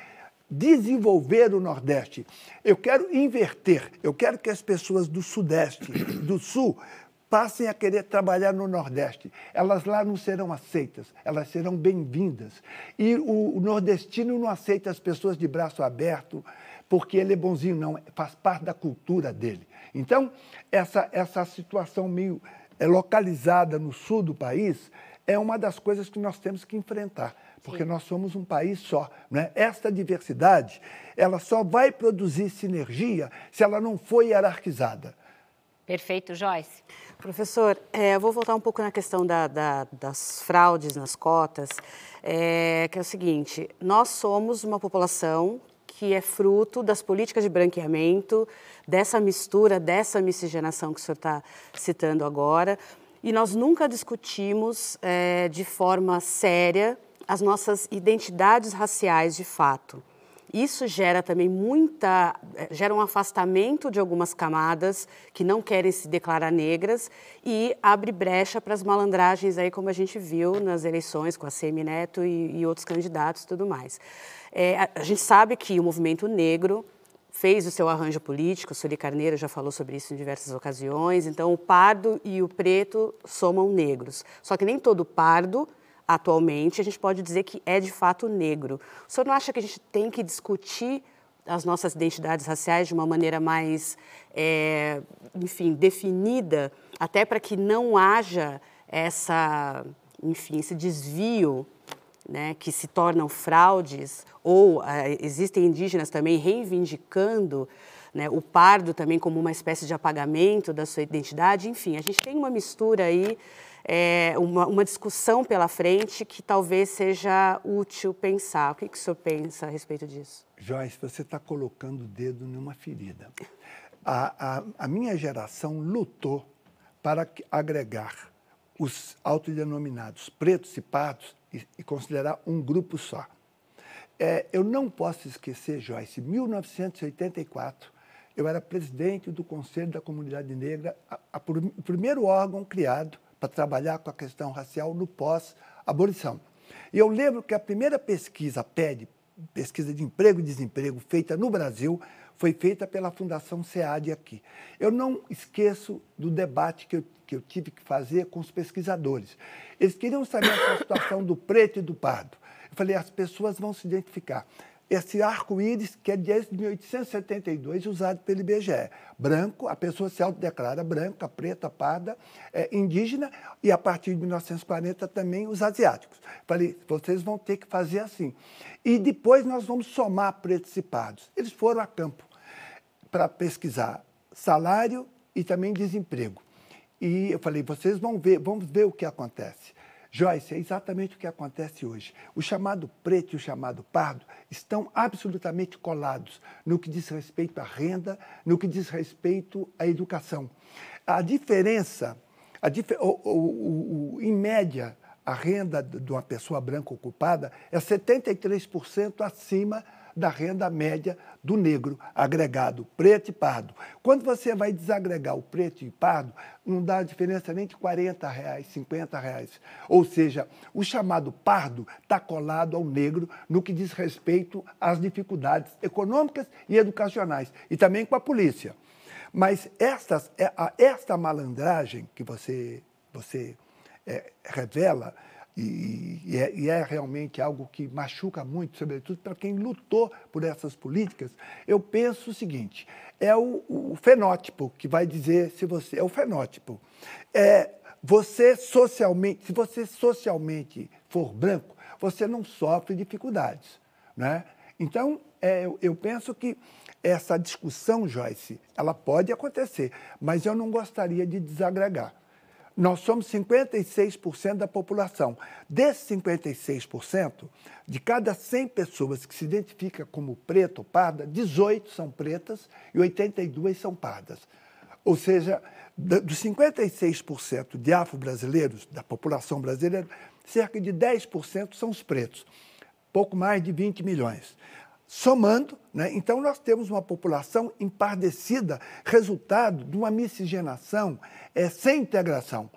desenvolver o Nordeste. Eu quero inverter, eu quero que as pessoas do Sudeste, do Sul, passem a querer trabalhar no Nordeste. Elas lá não serão aceitas, elas serão bem-vindas. E o, nordestino não aceita as pessoas de braço aberto porque ele é bonzinho, não, faz parte da cultura dele. Então, essa, essa situação meio é, localizada no sul do país é uma das coisas que nós temos que enfrentar porque Sim. nós somos um país só. Né? Esta diversidade ela só vai produzir sinergia se ela não for hierarquizada. Perfeito, Joyce. Professor, é, eu vou voltar um pouco na questão da, da, das fraudes nas cotas, é, que é o seguinte: nós somos uma população que é fruto das políticas de branqueamento, dessa mistura, dessa miscigenação que o senhor está citando agora, e nós nunca discutimos é, de forma séria as nossas identidades raciais de fato. Isso gera também muita, eh, gera um afastamento de algumas camadas que não querem se declarar negras e abre brecha para as malandragens aí, como a gente viu nas eleições com a Semineto e, e outros candidatos e tudo mais. É, a, a, gente sabe que o movimento negro fez o seu arranjo político, Suri Carneiro já falou sobre isso em diversas ocasiões, então o pardo e o preto somam negros. Só que nem todo pardo atualmente, a gente pode dizer que é de fato negro. O senhor não acha que a gente tem que discutir as nossas identidades raciais de uma maneira mais, é, enfim, definida, até para que não haja essa, enfim, esse desvio né, que se tornam fraudes, ou uh, existem indígenas também reivindicando né, o pardo também como uma espécie de apagamento da sua identidade. Enfim, a gente tem uma mistura aí é, uma, uma, discussão pela frente que talvez seja útil pensar. O que, que o senhor pensa a respeito disso? Joyce, você está colocando o dedo numa ferida. A, a, a minha geração lutou para agregar os autodenominados pretos e pardos e, e considerar um grupo só. É, eu não posso esquecer, Joyce, 1984, eu era presidente do Conselho da Comunidade Negra, o primeiro órgão criado para trabalhar com a questão racial no pós-abolição. E eu lembro que a primeira pesquisa PED, pesquisa de emprego e desemprego, feita no Brasil, foi feita pela Fundação SEAD aqui. Eu não esqueço do debate que eu, que eu tive que fazer com os pesquisadores. Eles queriam saber a situação do preto e do pardo. Eu falei, as pessoas vão se identificar esse arco-íris que é desde 1872 usado pelo IBGE. Branco, a pessoa se autodeclara branca, preta, parda, é, indígena e a partir de 1940 também os asiáticos. Falei, vocês vão ter que fazer assim. E depois nós vamos somar pretos e pardos. Eles foram a campo para pesquisar salário e também desemprego. E eu falei, vocês vão ver, vamos ver o que acontece. Joyce, é exatamente o que acontece hoje. O chamado preto e o chamado pardo estão absolutamente colados no que diz respeito à renda, no que diz respeito à educação. A diferença, a dif o, o, o, em média, a renda de uma pessoa branca ocupada é 73% acima da renda média do negro agregado, preto e pardo. Quando você vai desagregar o preto e pardo, não dá diferença nem de 40 reais, 50 reais. Ou seja, o chamado pardo está colado ao negro no que diz respeito às dificuldades econômicas e educacionais, e também com a polícia. Mas estas, é, esta malandragem que você, você é, revela, e, e, é, e, é, realmente algo que machuca muito, sobretudo para quem lutou por essas políticas. Eu penso o seguinte: é o, o fenótipo que vai dizer se você é o fenótipo. É você socialmente, se você socialmente for branco, você não sofre dificuldades, né? Então é, eu, eu penso que essa discussão, Joyce, ela pode acontecer, mas eu não gostaria de desagregar nós somos 56% da população. Desses 56%, de cada 100 pessoas que se identificam como preto ou parda, 18 são pretas e 82 são pardas. Ou seja, dos 56% de afro-brasileiros, da população brasileira, cerca de 10% são os pretos, pouco mais de 20 milhões. Somando, né, então nós temos uma população empardecida, resultado de uma miscigenação é, sem integração.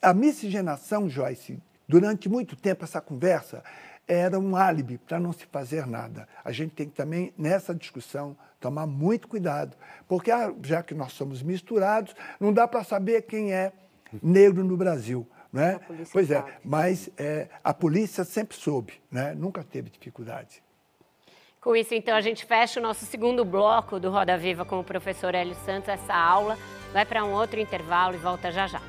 A miscigenação, Joyce, durante muito tempo essa conversa era um álibi para não se fazer nada. A gente tem que também, nessa discussão, tomar muito cuidado, porque ah, já que nós somos misturados, não dá para saber quem é negro no Brasil. Né? Pois é, mas é, a polícia sempre soube, né? nunca teve dificuldade. Com isso, então, a gente fecha o nosso segundo bloco do Roda Viva com o professor Hélio Santos. Essa aula vai para um outro intervalo e volta já já.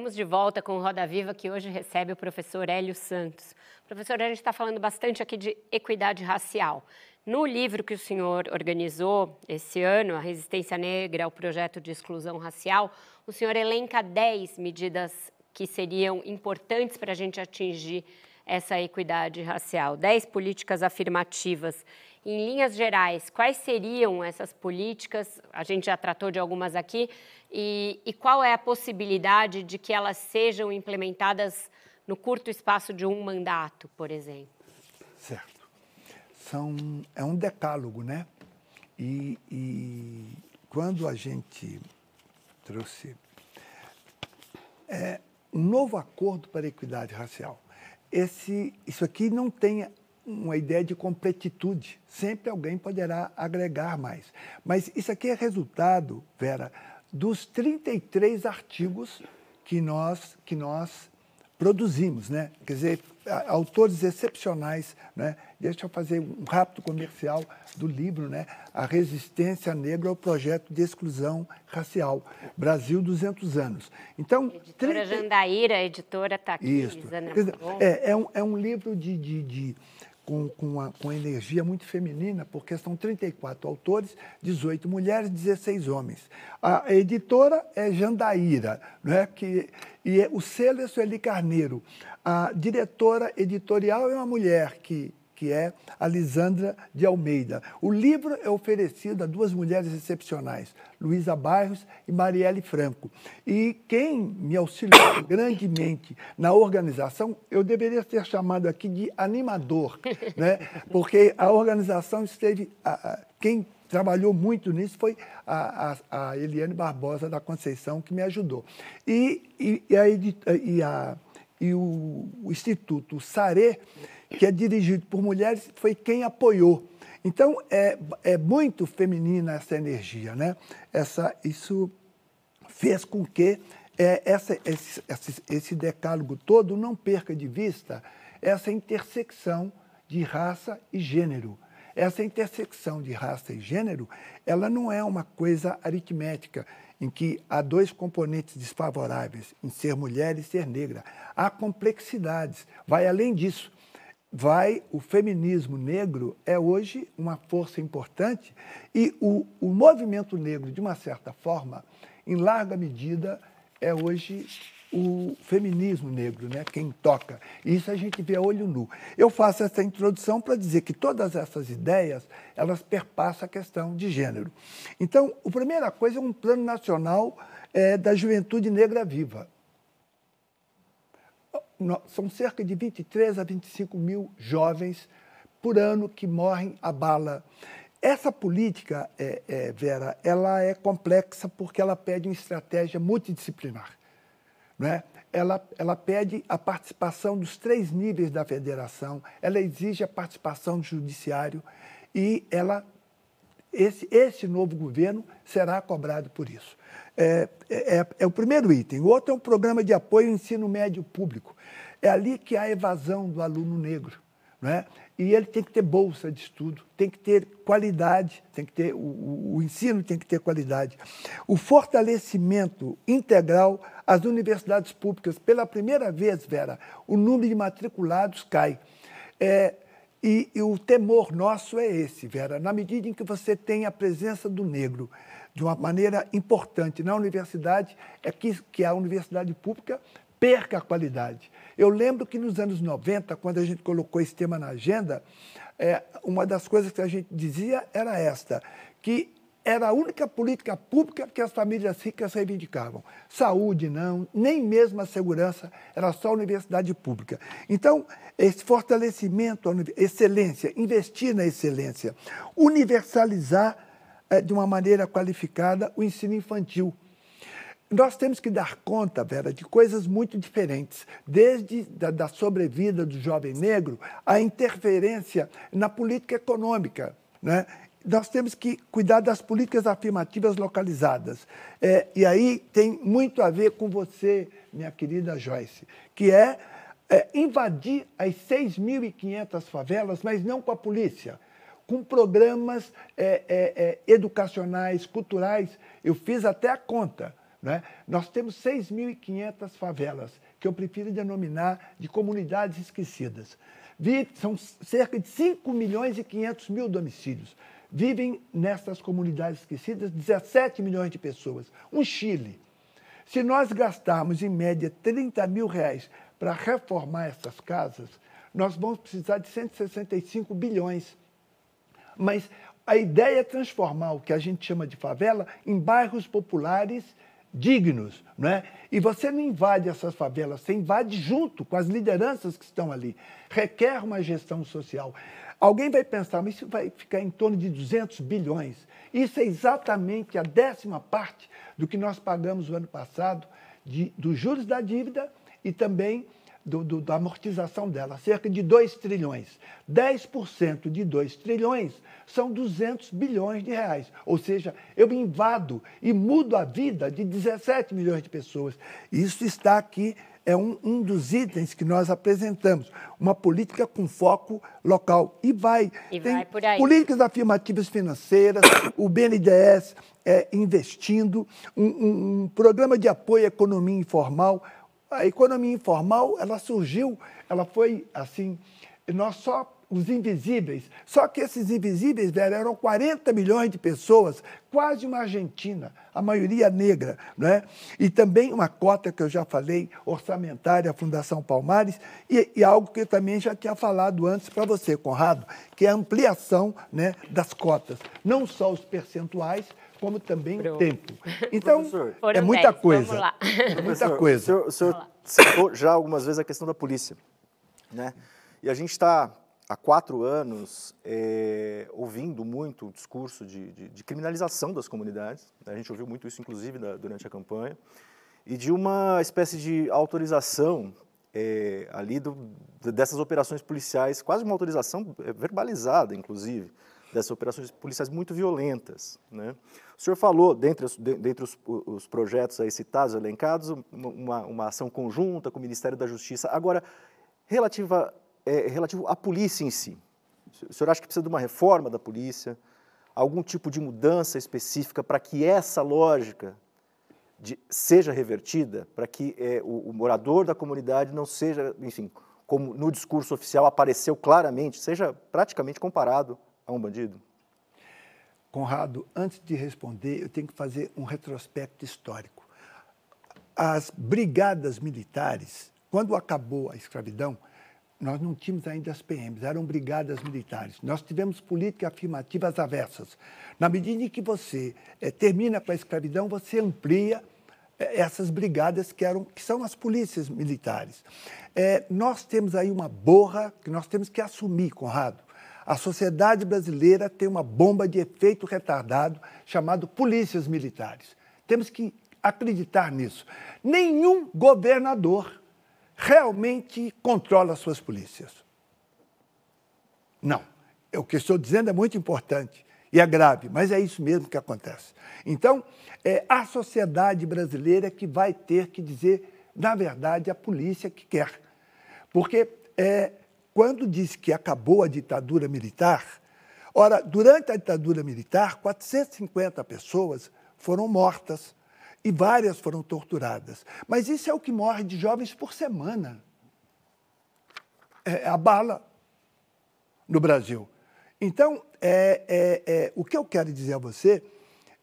Estamos de volta com o Roda Viva, que hoje recebe o professor Hélio Santos. Professor, a gente está falando bastante aqui de equidade racial. No livro que o senhor organizou esse ano, A Resistência Negra ao Projeto de Exclusão Racial, o senhor elenca 10 medidas que seriam importantes para a gente atingir essa equidade racial, 10 políticas afirmativas. Em linhas gerais, quais seriam essas políticas? A gente já tratou de algumas aqui, e, e qual é a possibilidade de que elas sejam implementadas no curto espaço de um mandato, por exemplo? Certo. São, é um decálogo, né? E, e quando a gente trouxe é, um novo acordo para a equidade racial, esse, isso aqui não tem uma ideia de completitude. Sempre alguém poderá agregar mais. Mas isso aqui é resultado, Vera, dos 33 artigos que nós, que nós produzimos, né? Quer dizer, autores excepcionais, né? Deixa eu fazer um rápido comercial do livro, né? A Resistência Negra ao Projeto de Exclusão Racial, Brasil 200 anos. Então, editora 30... Jandaíra, a editora está aqui, Isso. Dizer, é, é, um, é um livro de, de, de com, com, a, com energia muito feminina, porque são 34 autores, 18 mulheres, 16 homens. A editora é Jandaíra, né, que, e é, o selo é Sueli Carneiro. A diretora editorial é uma mulher que que é a Lisandra de Almeida. O livro é oferecido a duas mulheres excepcionais, Luísa Bairros e Marielle Franco. E quem me auxiliou grandemente na organização, eu deveria ser chamado aqui de animador, né? porque a organização esteve. A, a, quem trabalhou muito nisso foi a, a, a, Eliane Barbosa da Conceição, que me ajudou. E, e, e, a, e, e o, Instituto Sarê que é dirigido por mulheres, foi quem apoiou. Então, é, é muito feminina essa energia, né? Essa, isso fez com que é, essa, esse, esse decálogo todo não perca de vista essa intersecção de raça e gênero. Essa intersecção de raça e gênero, ela não é uma coisa aritmética, em que há dois componentes desfavoráveis, em ser mulher e ser negra. Há complexidades, vai além disso vai o feminismo negro é hoje uma força importante e o, o movimento negro, de uma certa forma, em larga medida, é hoje o feminismo negro, né? quem toca. Isso a gente vê a olho nu. Eu faço essa introdução para dizer que todas essas ideias, elas perpassam a questão de gênero. Então, a primeira coisa é um plano nacional é, da juventude negra viva são cerca de 23 a 25 mil jovens por ano que morrem a bala. Essa política, é, é, Vera, ela é complexa porque ela pede uma estratégia multidisciplinar. Né? Ela, ela pede a participação dos três níveis da federação, ela exige a participação do judiciário e ela, esse, esse novo governo será cobrado por isso. É, é, é, o primeiro item. O outro é um programa de apoio ao ensino médio público. É ali que há a evasão do aluno negro. não é? e ele tem que ter bolsa de estudo, tem que ter qualidade, tem que ter o, o, ensino tem que ter qualidade. O fortalecimento integral às universidades públicas. Pela primeira vez, Vera, o número de matriculados cai. É, e, e, o temor nosso é esse, Vera, na medida em que você tem a presença do negro de uma maneira importante na universidade, é que, que a universidade pública perca a qualidade. Eu lembro que nos anos 90, quando a gente colocou esse tema na agenda, é, uma das coisas que a gente dizia era esta, que era a única política pública que as famílias ricas reivindicavam. Saúde, não, nem mesmo a segurança, era só a universidade pública. Então, esse fortalecimento, excelência, investir na excelência, universalizar é, de uma maneira qualificada o ensino infantil nós temos que dar conta, Vera, de coisas muito diferentes, desde da, da sobrevida do jovem negro à interferência na política econômica. Né? Nós temos que cuidar das políticas afirmativas localizadas. É, e aí tem muito a ver com você, minha querida Joyce, que é, é invadir as 6.500 favelas, mas não com a polícia com programas é, é, é, educacionais, culturais. Eu fiz até a conta. Né? Nós temos 6.500 favelas, que eu prefiro denominar de comunidades esquecidas. São cerca de 5 milhões e 500 mil domicílios. Vivem nessas comunidades esquecidas 17 milhões de pessoas. Um Chile. Se nós gastarmos, em média, 30 mil reais para reformar essas casas, nós vamos precisar de 165 bilhões. Mas a ideia é transformar o que a gente chama de favela em bairros populares dignos, não é? E você não invade essas favelas, você invade junto com as lideranças que estão ali. Requer uma gestão social. Alguém vai pensar, mas isso vai ficar em torno de 200 bilhões. Isso é exatamente a décima parte do que nós pagamos o ano passado de, dos juros da dívida e também do, do, da amortização dela, cerca de 2 trilhões. 10% de 2 trilhões são 200 bilhões de reais. Ou seja, eu invado e mudo a vida de 17 milhões de pessoas. Isso está aqui, é um, um dos itens que nós apresentamos. Uma política com foco local. E vai. E Tem vai por aí. Políticas afirmativas financeiras, o BNDES é, investindo, um, um, um programa de apoio à economia informal a economia informal, ela surgiu, ela foi assim, nós só os invisíveis. Só que esses invisíveis, velho, eram 40 milhões de pessoas, quase uma Argentina, a maioria negra, não é? E também uma cota que eu já falei, orçamentária, a Fundação Palmares, e, e algo que eu também já tinha falado antes para você, Conrado, que é a ampliação né, das cotas. Não só os percentuais, como também o tempo. Então, é muita coisa. É muita coisa. O senhor, o senhor citou já algumas vezes a questão da polícia. Né? E a gente está há quatro anos é, ouvindo muito o discurso de, de, de, criminalização das comunidades. Né? A gente ouviu muito isso, inclusive, da, durante a campanha. E de uma espécie de autorização é, ali do, dessas operações policiais, quase uma autorização é, verbalizada, inclusive, dessas operações policiais muito violentas. Né? O senhor falou, dentre os, dentre os, os projetos aí citados, elencados, uma, uma, ação conjunta com o Ministério da Justiça. Agora, relativa, é, relativo à polícia em si, o senhor acha que precisa de uma reforma da polícia? Algum tipo de mudança específica para que essa lógica de, seja revertida, para que é, o, o morador da comunidade não seja, enfim, como no discurso oficial apareceu claramente, seja praticamente comparado a um bandido? Conrado, antes de responder, eu tenho que fazer um retrospecto histórico. As brigadas militares, quando acabou a escravidão, nós não tínhamos ainda as PMs, eram brigadas militares. Nós tivemos políticas afirmativas aversas. Na medida em que você é, termina com a escravidão, você amplia é, essas brigadas que, eram, que são as polícias militares. É, nós temos aí uma borra que nós temos que assumir, Conrado. A sociedade brasileira tem uma bomba de efeito retardado chamado polícias militares. Temos que acreditar nisso. Nenhum governador realmente controla as suas polícias. Não. O que estou dizendo é muito importante e é grave, mas é isso mesmo que acontece. Então, é a sociedade brasileira que vai ter que dizer, na verdade, a polícia que quer. Porque é, quando disse que acabou a ditadura militar, ora, durante a ditadura militar, 450 pessoas foram mortas e várias foram torturadas. Mas isso é o que morre de jovens por semana. É a bala no Brasil. Então, é, é, é, o que eu quero dizer a você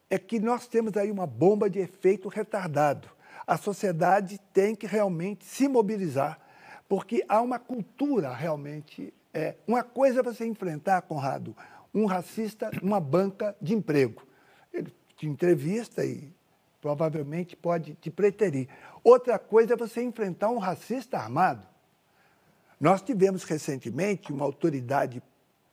é que nós temos aí uma bomba de efeito retardado. A sociedade tem que realmente se mobilizar, porque há uma cultura realmente. É, uma coisa é você enfrentar, Conrado, um racista numa banca de emprego. Ele te entrevista e provavelmente pode te preterir. Outra coisa é você enfrentar um racista armado. Nós tivemos recentemente uma autoridade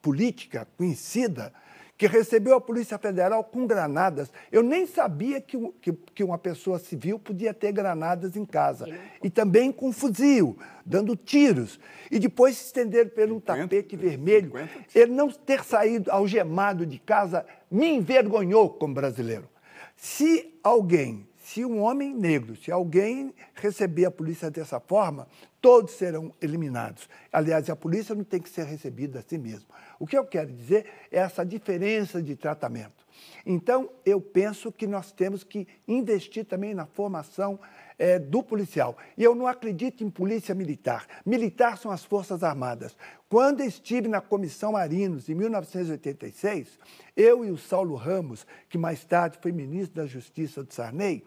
política conhecida que recebeu a Polícia Federal com granadas. Eu nem sabia que, que, que, uma pessoa civil podia ter granadas em casa. E também com fuzil, dando tiros. E depois se estender por um tapete vermelho. Ele não ter saído algemado de casa me envergonhou como brasileiro. Se alguém se um homem negro, se alguém receber a polícia dessa forma, todos serão eliminados. Aliás, a polícia não tem que ser recebida assim mesmo. O que eu quero dizer é essa diferença de tratamento. Então, eu penso que nós temos que investir também na formação é, do policial. E eu não acredito em polícia militar. Militar são as Forças Armadas. Quando estive na Comissão Marinos, em 1986, eu e o Saulo Ramos, que mais tarde foi ministro da Justiça do Sarney,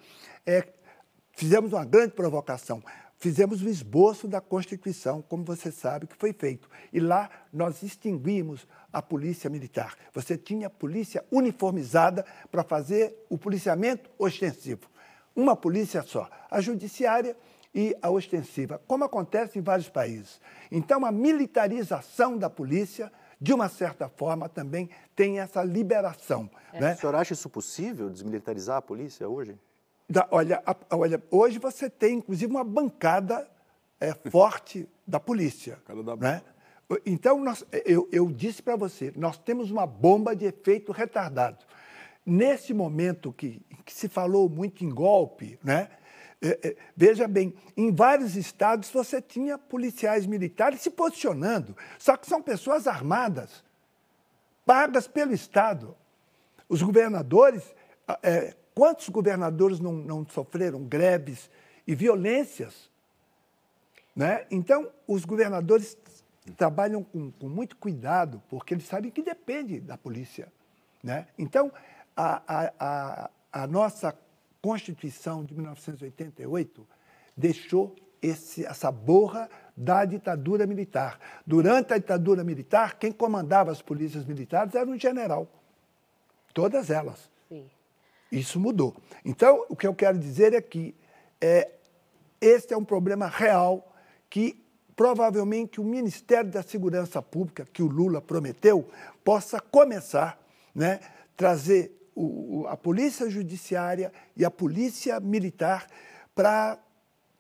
é, fizemos uma grande provocação. Fizemos o esboço da Constituição, como você sabe que foi feito. E lá nós extinguimos a polícia militar. Você tinha polícia uniformizada para fazer o policiamento ostensivo uma polícia só, a judiciária e a ostensiva, como acontece em vários países. Então, a militarização da polícia, de uma certa forma, também tem essa liberação. É. Né? O senhor acha isso possível, desmilitarizar a polícia hoje? Da, olha, a, olha, hoje você tem, inclusive, uma bancada é, forte da polícia. Da... Né? Então, nós, eu, eu disse para você, nós temos uma bomba de efeito retardado. Nesse momento que, que se falou muito em golpe, né? É, é, veja bem, em vários estados você tinha policiais militares se posicionando, só que são pessoas armadas, pagas pelo Estado. Os governadores, é, quantos governadores não, não sofreram greves e violências? Né? Então, os governadores trabalham com, com muito cuidado, porque eles sabem que depende da polícia. Né? Então, a, a, a, nossa Constituição de 1988 deixou esse, essa borra da ditadura militar. Durante a ditadura militar, quem comandava as polícias militares era um general. Todas elas. Sim. Isso mudou. Então, o que eu quero dizer é que é, este é um problema real que provavelmente o Ministério da Segurança Pública, que o Lula prometeu, possa começar né, trazer o, a polícia judiciária e a polícia militar para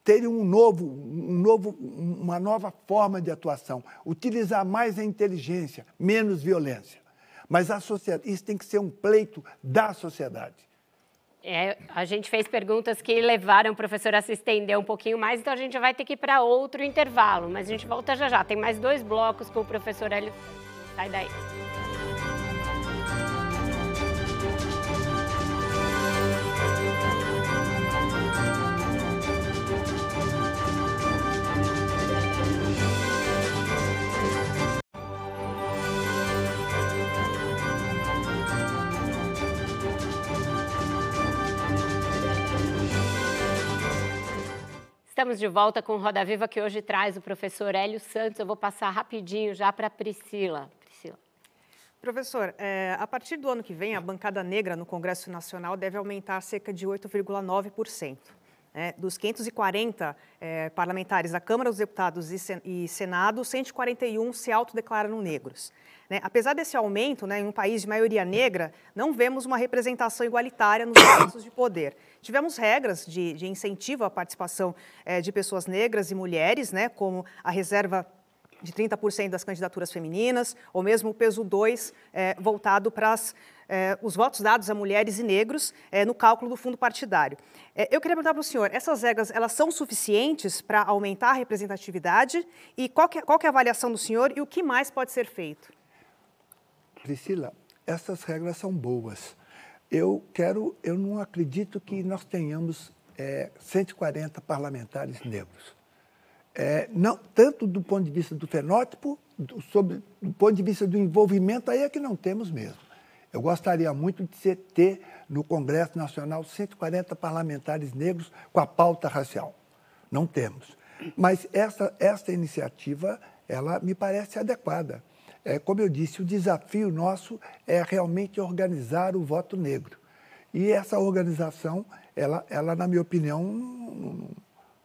terem um novo, um novo, uma nova forma de atuação, utilizar mais a inteligência, menos violência. Mas a sociedade, isso tem que ser um pleito da sociedade. É, a gente fez perguntas que levaram o professor a se estender um pouquinho mais, então a gente vai ter que ir para outro intervalo, mas a gente volta já já. Tem mais dois blocos com o professor Hélio. Sai daí. Estamos de volta com Roda Viva, que hoje traz o professor Hélio Santos. Eu vou passar rapidinho já para a Priscila. Priscila. Professor, é, a partir do ano que vem, a bancada negra no Congresso Nacional deve aumentar cerca de 8,9%. Né? Dos 540 é, parlamentares da Câmara dos Deputados e Senado, 141 se autodeclaram negros. Né? Apesar desse aumento, né, em um país de maioria negra, não vemos uma representação igualitária nos espaços de poder. Tivemos regras de, de incentivo à participação é, de pessoas negras e mulheres, né, como a reserva de 30% das candidaturas femininas, ou mesmo o peso 2 é, voltado para as é, os votos dados a mulheres e negros é, no cálculo do fundo partidário. É, eu queria perguntar para o senhor, essas regras elas são suficientes para aumentar a representatividade e qual, que, qual que é a avaliação do senhor e o que mais pode ser feito? Priscila, essas regras são boas. Eu quero, eu não acredito que nós tenhamos é, 140 parlamentares negros. É, não, tanto do ponto de vista do fenótipo, do, sobre, do ponto de vista do envolvimento, aí é que não temos mesmo. Eu gostaria muito de ter no Congresso Nacional 140 parlamentares negros com a pauta racial. Não temos. Mas essa, essa iniciativa, ela me parece adequada. É, como eu disse, o desafio nosso é realmente organizar o voto negro. E essa organização, ela, ela na minha opinião, não,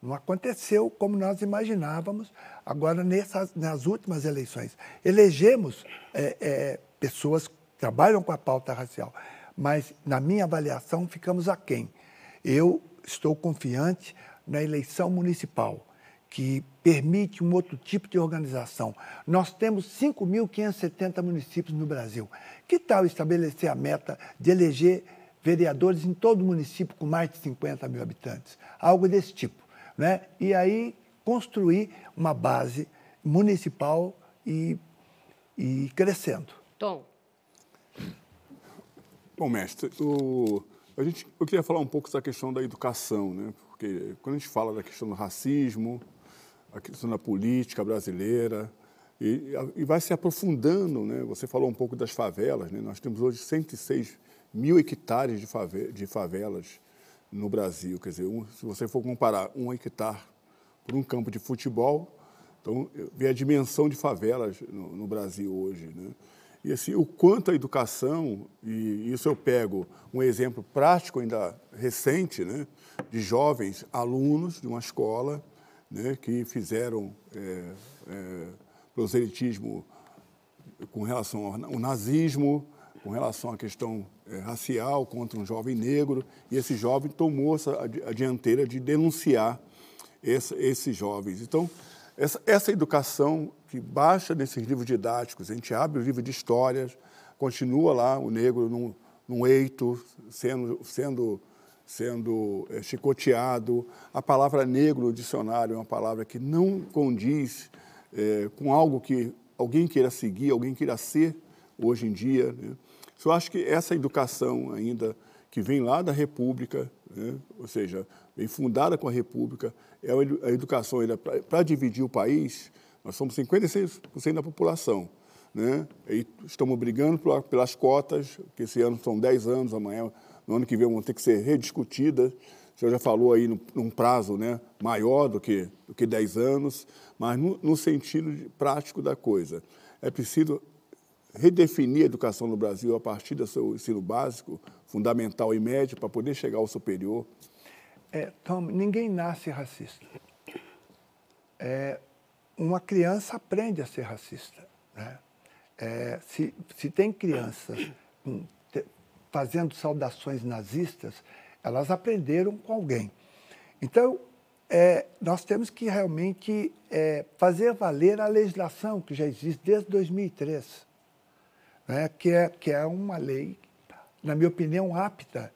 não aconteceu como nós imaginávamos agora nessas, nas últimas eleições. Elegemos é, é, pessoas que trabalham com a pauta racial, mas, na minha avaliação, ficamos aquém. Eu estou confiante na eleição municipal que permite um outro tipo de organização. Nós temos 5.570 municípios no Brasil. Que tal estabelecer a meta de eleger vereadores em todo o município com mais de 50 mil habitantes? Algo desse tipo. Né? E aí construir uma base municipal e, e crescendo. Tom. Bom, mestre, o, a gente, eu queria falar um pouco da questão da educação, né? porque quando a gente fala da questão do racismo, a questão da política brasileira, e, e, vai se aprofundando. Né? Você falou um pouco das favelas, né? nós temos hoje 106 mil hectares de, fave de favelas no Brasil. Quer dizer, um, se você for comparar um hectare por um campo de futebol, então vê a dimensão de favelas no, no Brasil hoje. Né? E assim, o quanto a educação, e isso eu pego um exemplo prático ainda recente, né, de jovens alunos de uma escola né, que fizeram é, é, proselitismo com relação ao nazismo, com relação à questão é, racial contra um jovem negro, e esse jovem tomou essa, a dianteira de denunciar esse, esses jovens. Então, essa, essa educação que baixa nesses livros didáticos, a gente abre o livro de histórias, continua lá o negro num, num eito, sendo, sendo sendo é, chicoteado. A palavra negro no dicionário é uma palavra que não condiz é, com algo que alguém queira seguir, alguém queira ser hoje em dia. Né? Eu acho que essa educação ainda que vem lá da República, né? ou seja, vem fundada com a República, é a educação para dividir o país. Nós somos 56% da população. Né? E estamos brigando pelas cotas, que esse ano são 10 anos, amanhã no ano que vem vão ter que ser rediscutidas. O senhor já falou aí num, prazo né, maior do que, do que 10 anos, mas no, no sentido prático da coisa. É preciso redefinir a educação no Brasil a partir do seu ensino básico, fundamental e médio, para poder chegar ao superior? É, Tom, ninguém nasce racista. É, uma criança aprende a ser racista. Né? É, se, se tem crianças com fazendo saudações nazistas, elas aprenderam com alguém. Então, é, nós temos que realmente é, fazer valer a legislação que já existe desde 2003, né, que, é, que é uma lei, na minha opinião, apta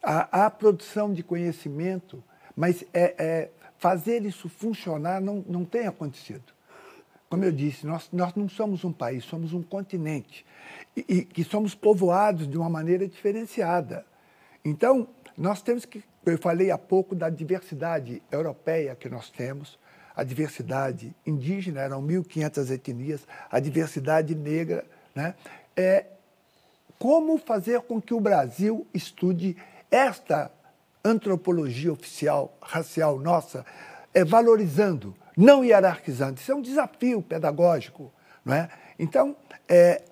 à, à produção de conhecimento, mas é, é, fazer isso funcionar não, não tem acontecido. Como eu disse, nós, nós não somos um país, somos um continente e, que somos povoados de uma maneira diferenciada. Então, nós temos que, eu falei há pouco da diversidade europeia que nós temos, a diversidade indígena, eram 1.500 etnias, a diversidade negra, né? É, como fazer com que o Brasil estude esta antropologia oficial, racial nossa, é, valorizando, não hierarquizando. Isso é um desafio pedagógico. Não é? Então, é,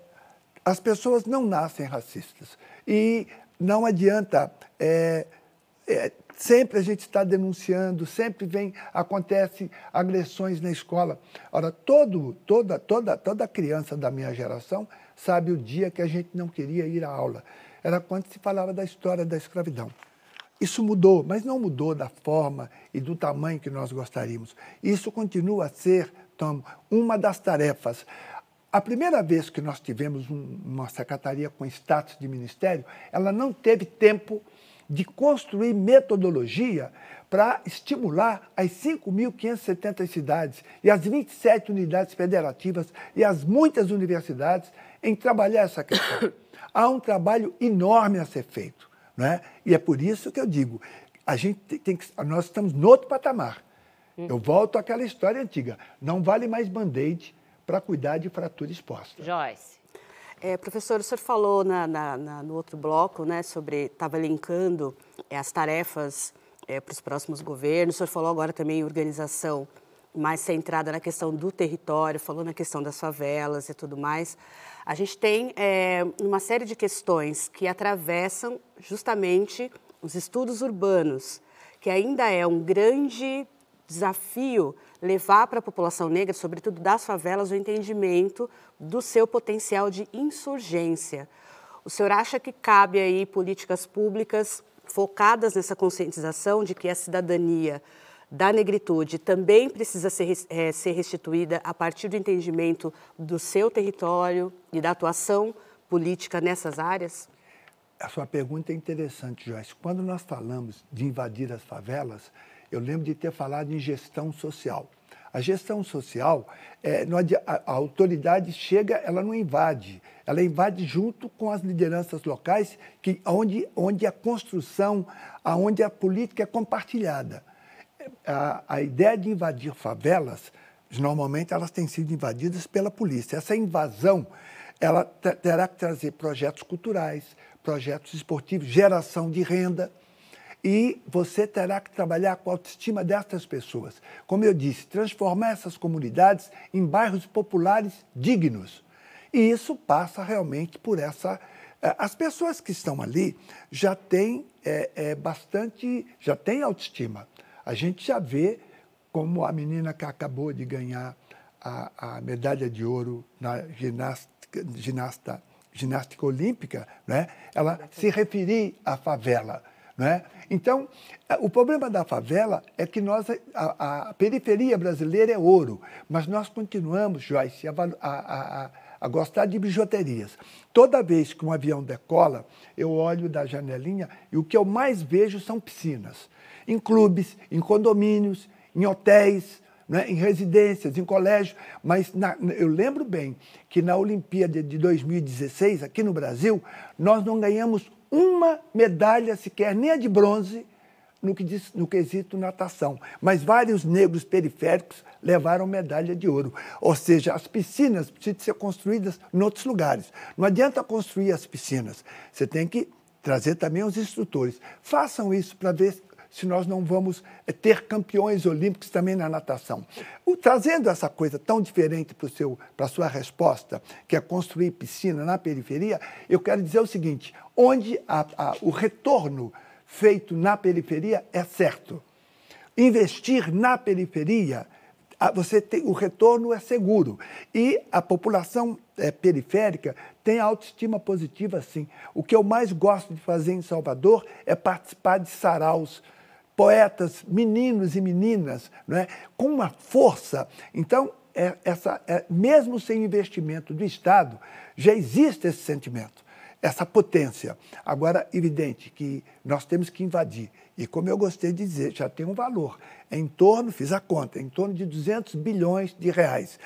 as pessoas não nascem racistas. E não adianta. É, é, sempre a gente está denunciando, sempre vem, acontece agressões na escola. Ora, todo, toda, toda, toda criança da minha geração sabe o dia que a gente não queria ir à aula. Era quando se falava da história da escravidão. Isso mudou, mas não mudou da forma e do tamanho que nós gostaríamos. Isso continua a ser, Tom, uma das tarefas A primeira vez que nós tivemos um, uma secretaria com status de ministério, ela não teve tempo de construir metodologia para estimular as 5.570 cidades e as 27 unidades federativas e as muitas universidades em trabalhar essa questão. Há um trabalho enorme a ser feito. Não é? E é por isso que eu digo, a gente tem que, nós estamos no outro patamar. Eu volto àquela história antiga. Não vale mais band-aid para cuidar de fratura exposta. Joyce. É, professor, o senhor falou na, na, na, no outro bloco né, sobre, estava linkando é, as tarefas é, para os próximos governos, o senhor falou agora também em organização mais centrada na questão do território, falou na questão das favelas e tudo mais. A gente tem é, uma série de questões que atravessam justamente os estudos urbanos, que ainda é um grande desafio levar para a população negra, sobretudo das favelas, o entendimento do seu potencial de insurgência. O senhor acha que cabe aí políticas públicas focadas nessa conscientização de que a cidadania da negritude também precisa ser, é, ser restituída a partir do entendimento do seu território e da atuação política nessas áreas? A sua pergunta é interessante, Joyce. Quando nós falamos de invadir as favelas, eu lembro de ter falado em gestão social. A gestão social, é, a, autoridade chega, ela não invade, ela invade junto com as lideranças locais, que, onde, onde a construção, onde a política é compartilhada. A, a ideia de invadir favelas, normalmente elas têm sido invadidas pela polícia. Essa invasão, ela terá que trazer projetos culturais, projetos esportivos, geração de renda e você terá que trabalhar com a autoestima dessas pessoas. Como eu disse, transformar essas comunidades em bairros populares dignos. E isso passa realmente por essa. Eh, as pessoas que estão ali já têm é, é, bastante, já têm autoestima. A gente já vê como a menina que acabou de ganhar a, a medalha de ouro na ginástica, ginasta, ginástica olímpica, né? ela se referir à favela. Né? Então, é, o problema da favela é que nós, a, a periferia brasileira é ouro, mas nós continuamos, Joyce, a, a, a, gostar de bijuterias. Toda vez que um avião decola, eu olho da janelinha e o que eu mais vejo são piscinas. Em clubes, em condomínios, em hotéis, né, em residências, em colégios. Mas na, eu lembro bem que na Olimpíada de 2016, aqui no Brasil, nós não ganhamos uma medalha sequer, nem a de bronze, no, que diz, no quesito natação. Mas vários negros periféricos levaram medalha de ouro. Ou seja, as piscinas precisam ser construídas em outros lugares. Não adianta construir as piscinas. Você tem que trazer também os instrutores. Façam isso para ver se nós não vamos eh, ter campeões olímpicos também na natação. O, trazendo essa coisa tão diferente para a sua resposta, que é construir piscina na periferia, eu quero dizer o seguinte: onde a, a, o retorno feito na periferia é certo. Investir na periferia você tem, o retorno é seguro. E a população é, periférica tem autoestima positiva, sim. O que eu mais gosto de fazer em Salvador é participar de saraus poetas, meninos e meninas, não é? com uma força. Então, é, essa, é, mesmo sem investimento do Estado, já existe esse sentimento, essa potência. Agora, evidente que nós temos que invadir. E como eu gostei de dizer, já tem um valor. É em torno, fiz a conta, é em torno de 200 bilhões de reais.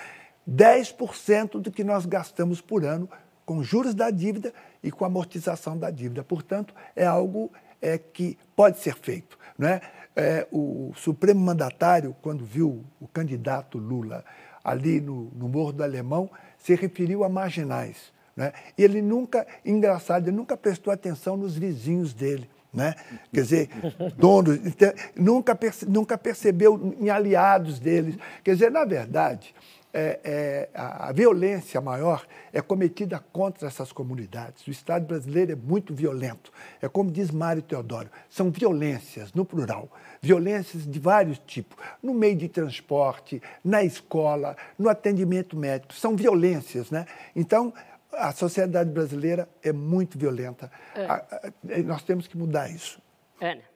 10% do que nós gastamos por ano com juros da dívida e com amortização da dívida. Portanto, é algo é, que pode ser feito. Né? É, o Supremo Mandatário, quando viu o candidato Lula ali no, no Morro do Alemão, se referiu a marginais. Né? E ele nunca, engraçado, ele nunca prestou atenção nos vizinhos dele. Né? Quer dizer, donos, então, nunca, perce, nunca percebeu em aliados deles. Quer dizer, na verdade, é, é, a, violência maior é cometida contra essas comunidades. O Estado brasileiro é muito violento. É como diz Mário Teodoro, são violências, no plural, violências de vários tipos, no meio de transporte, na escola, no atendimento médico, são violências. Né? Então, a sociedade brasileira é muito violenta. É. Nós temos que mudar isso. Ana.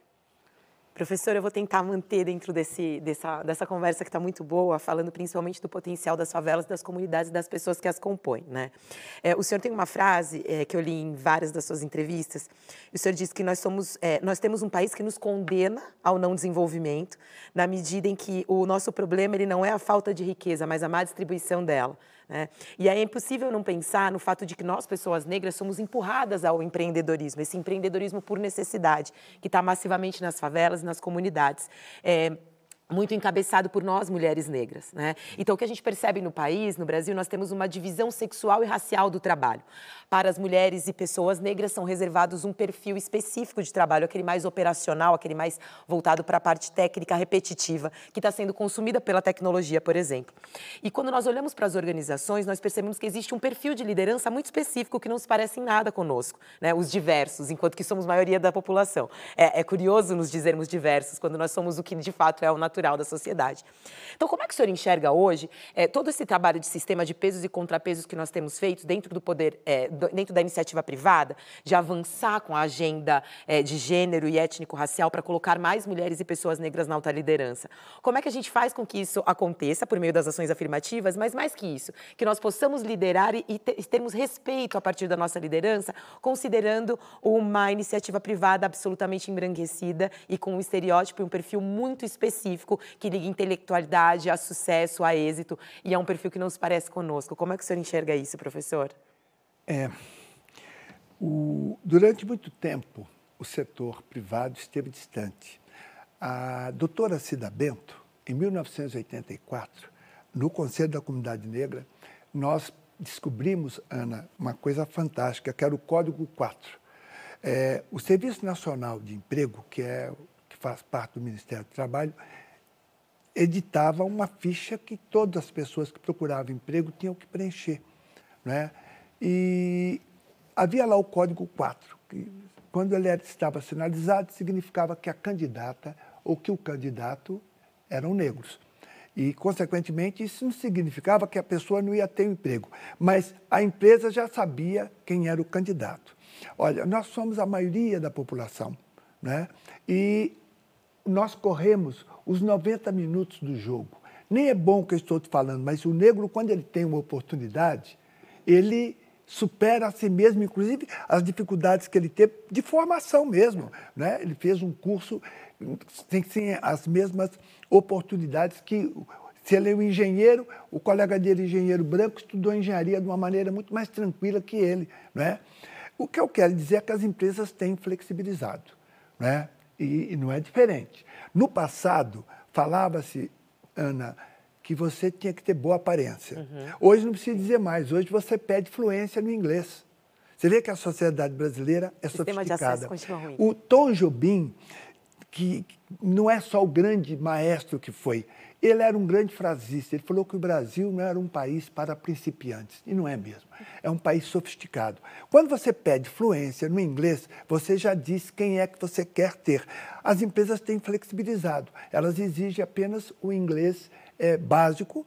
Professor, eu vou tentar manter dentro desse, dessa, dessa conversa que está muito boa, falando principalmente do potencial das favelas, das comunidades das pessoas que as compõem. Né? É, o senhor tem uma frase é, que eu li em várias das suas entrevistas. O senhor diz que nós, somos, é, nós temos um país que nos condena ao não desenvolvimento, na medida em que o nosso problema ele não é a falta de riqueza, mas a má distribuição dela. Né? E é impossível não pensar no fato de que nós, pessoas negras, somos empurradas ao empreendedorismo, esse empreendedorismo por necessidade, que está massivamente nas favelas e nas comunidades. É, muito encabeçado por nós, mulheres negras. Né? Então, o que a gente percebe no país, no Brasil, nós temos uma divisão sexual e racial do trabalho. Para as mulheres e pessoas negras, são reservados um perfil específico de trabalho, aquele mais operacional, aquele mais voltado para a parte técnica repetitiva, que está sendo consumida pela tecnologia, por exemplo. E quando nós olhamos para as organizações, nós percebemos que existe um perfil de liderança muito específico que não se parece em nada conosco, né? os diversos, enquanto que somos maioria da população. É, é curioso nos dizermos diversos, quando nós somos o que de fato é o natural natural da sociedade. Então, como é que o senhor enxerga hoje é, todo esse trabalho de sistema de pesos e contrapesos que nós temos feito dentro do poder, é, dentro da iniciativa privada, de avançar com a agenda é, de gênero e étnico-racial para colocar mais mulheres e pessoas negras na alta liderança? Como é que a gente faz com que isso aconteça por meio das ações afirmativas, mas mais que isso, que nós possamos liderar e, e termos respeito a partir da nossa liderança, considerando uma iniciativa privada absolutamente embranquecida e com um estereótipo e um perfil muito específico específico que liga intelectualidade a sucesso, a êxito, e é um perfil que não se parece conosco. Como é que o senhor enxerga isso, professor? É, o, durante muito tempo, o setor privado esteve distante. A doutora Cida Bento, em 1984, no Conselho da Comunidade Negra, nós descobrimos, Ana, uma coisa fantástica, que era o Código 4. É, o Serviço Nacional de Emprego, que, é, que faz parte do Ministério do Trabalho, editava uma ficha que todas as pessoas que procuravam emprego tinham que preencher. Né? E havia lá o código 4, que quando ele estava sinalizado, significava que a candidata ou que o candidato eram negros. E, consequentemente, isso não significava que a pessoa não ia ter um emprego, mas a empresa já sabia quem era o candidato. Olha, nós somos a maioria da população, né? e nós corremos os 90 minutos do jogo. Nem é bom o que eu estou te falando, mas o negro, quando ele tem uma oportunidade, ele supera a si mesmo, inclusive as dificuldades que ele teve de formação mesmo. Né? Ele fez um curso, tem sim as mesmas oportunidades que se ele é um engenheiro, o colega dele, engenheiro branco, estudou engenharia de uma maneira muito mais tranquila que ele. Né? O que eu quero dizer é que as empresas têm flexibilizado. Né? E, e não é diferente. No passado, falava-se, Ana, que você tinha que ter boa aparência. Uhum. Hoje não precisa dizer mais, hoje você pede fluência no inglês. Você vê que a sociedade brasileira é Sistema sofisticada. O Tom Jobim, que não é só o grande maestro que foi, ele era um grande frasista. Ele falou que o Brasil não era um país para principiantes. E não é mesmo. É um país sofisticado. Quando você pede fluência no inglês, você já diz quem é que você quer ter. As empresas têm flexibilizado. Elas exigem apenas o inglês é, básico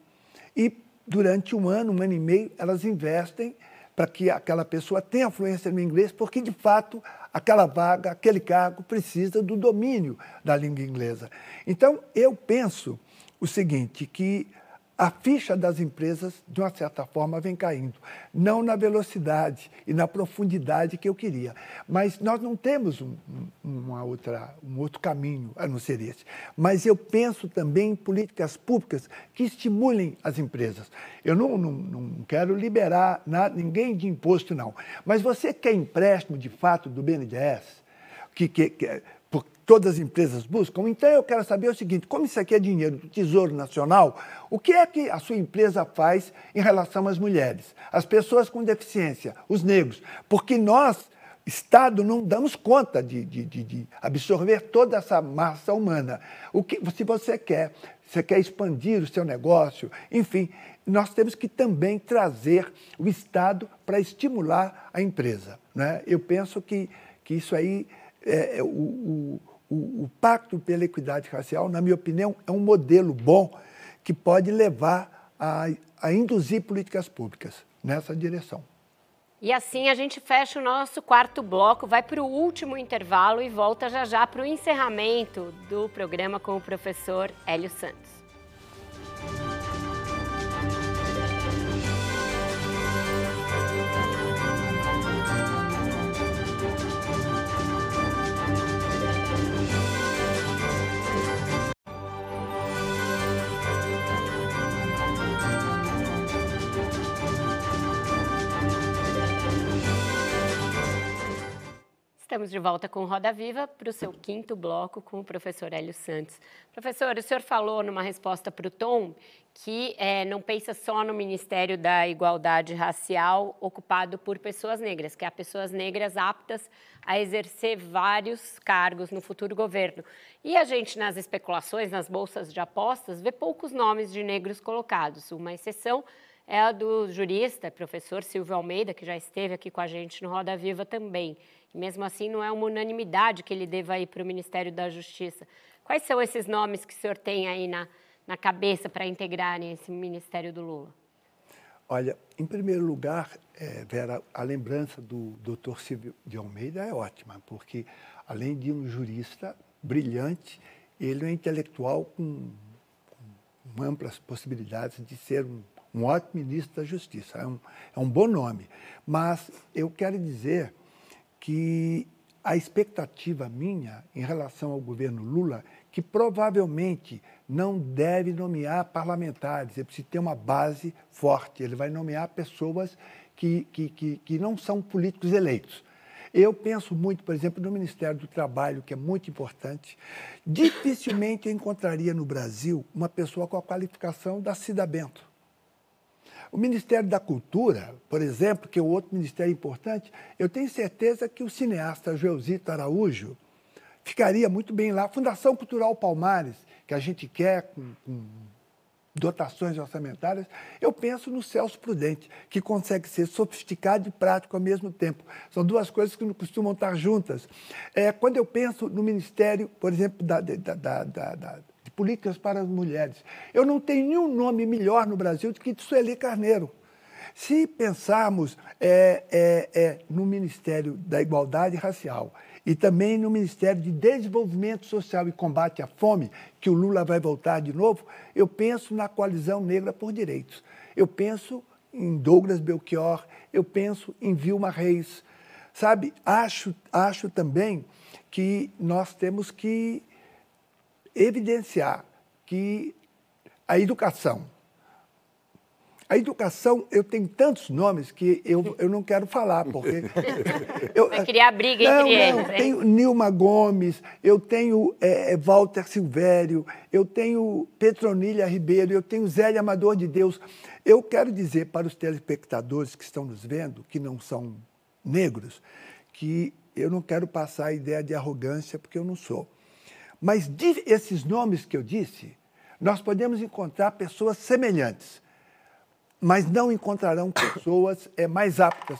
e durante um ano, um ano e meio, elas investem para que aquela pessoa tenha fluência no inglês, porque de fato aquela vaga, aquele cargo precisa do domínio da língua inglesa. Então, eu penso o seguinte, que a ficha das empresas, de uma certa forma, vem caindo. Não na velocidade e na profundidade que eu queria. Mas nós não temos um, uma outra, um outro caminho a não ser esse. Mas eu penso também em políticas públicas que estimulem as empresas. Eu não, não, não quero liberar nada, ninguém de imposto, não. Mas você quer empréstimo, de fato, do BNDES, que, que, que todas as empresas buscam. Então, eu quero saber o seguinte: como isso aqui é dinheiro do Tesouro Nacional, o que é que a sua empresa faz em relação às mulheres, as pessoas com deficiência, os negros? Porque nós, Estado, não damos conta de, de, de absorver toda essa massa humana. O que, se você quer, você quer expandir o seu negócio, enfim, nós temos que também trazer o Estado para estimular a empresa. Né? Eu penso que, que isso aí é, é o, o o, o Pacto pela Equidade Racial, na minha opinião, é um modelo bom que pode levar a, a induzir políticas públicas nessa direção. E assim a gente fecha o nosso quarto bloco, vai para o último intervalo e volta já já para o encerramento do programa com o professor Hélio Santos. Estamos de volta com Roda Viva para o seu quinto bloco com o professor Hélio Santos. Professor, o senhor falou numa resposta para o Tom que é, não pensa só no Ministério da Igualdade Racial ocupado por pessoas negras, que há pessoas negras aptas a exercer vários cargos no futuro governo. E a gente, nas especulações, nas bolsas de apostas, vê poucos nomes de negros colocados. Uma exceção é a do jurista, professor Silvio Almeida, que já esteve aqui com a gente no Roda Viva também. Mesmo assim, não é uma unanimidade que ele deva ir para o Ministério da Justiça. Quais são esses nomes que o senhor tem aí na, na cabeça para integrarem esse Ministério do Lula? Olha, em primeiro lugar, é, Vera, a lembrança do Dr. Silvio de Almeida é ótima, porque além de um jurista brilhante, ele é um intelectual com, com amplas possibilidades de ser um, um ótimo ministro da Justiça. É um, é um bom nome. Mas eu quero dizer que a expectativa minha em relação ao governo Lula, que provavelmente não deve nomear parlamentares, ele precisa ter uma base forte, ele vai nomear pessoas que, que, que, que não são políticos eleitos. Eu penso muito, por exemplo, no Ministério do Trabalho, que é muito importante. Dificilmente eu encontraria no Brasil uma pessoa com a qualificação da Cida Bento. O Ministério da Cultura, por exemplo, que é outro ministério importante, eu tenho certeza que o cineasta Joelzito Araújo ficaria muito bem lá. Fundação Cultural Palmares, que a gente quer com, com dotações orçamentárias, eu penso no Celso Prudente, que consegue ser sofisticado e prático ao mesmo tempo. São duas coisas que não costumam estar juntas. É, quando eu penso no Ministério, por exemplo, da, da, da, da políticas para as mulheres. Eu não tenho nenhum nome melhor no Brasil do que Sueli Carneiro. Se pensarmos é, é, é, no Ministério da Igualdade Racial e também no Ministério de Desenvolvimento Social e Combate à Fome, que o Lula vai voltar de novo, eu penso na coalizão negra por direitos. Eu penso em Douglas Belchior, eu penso em Vilma Reis. Sabe, acho, acho também que nós temos que evidenciar que a educação. A educação, eu tenho tantos nomes que eu, eu não quero falar, porque. Eu, Vai criar briga não, entre não, eles. Tenho Nilma Gomes, eu tenho é, Walter Silvério, eu tenho Petronilha Ribeiro, eu tenho Zélia Amador de Deus. Eu quero dizer para os telespectadores que estão nos vendo, que não são negros, que eu não quero passar a ideia de arrogância, porque eu não sou. Mas esses nomes que eu disse, nós podemos encontrar pessoas semelhantes, mas não encontrarão pessoas é, mais aptas,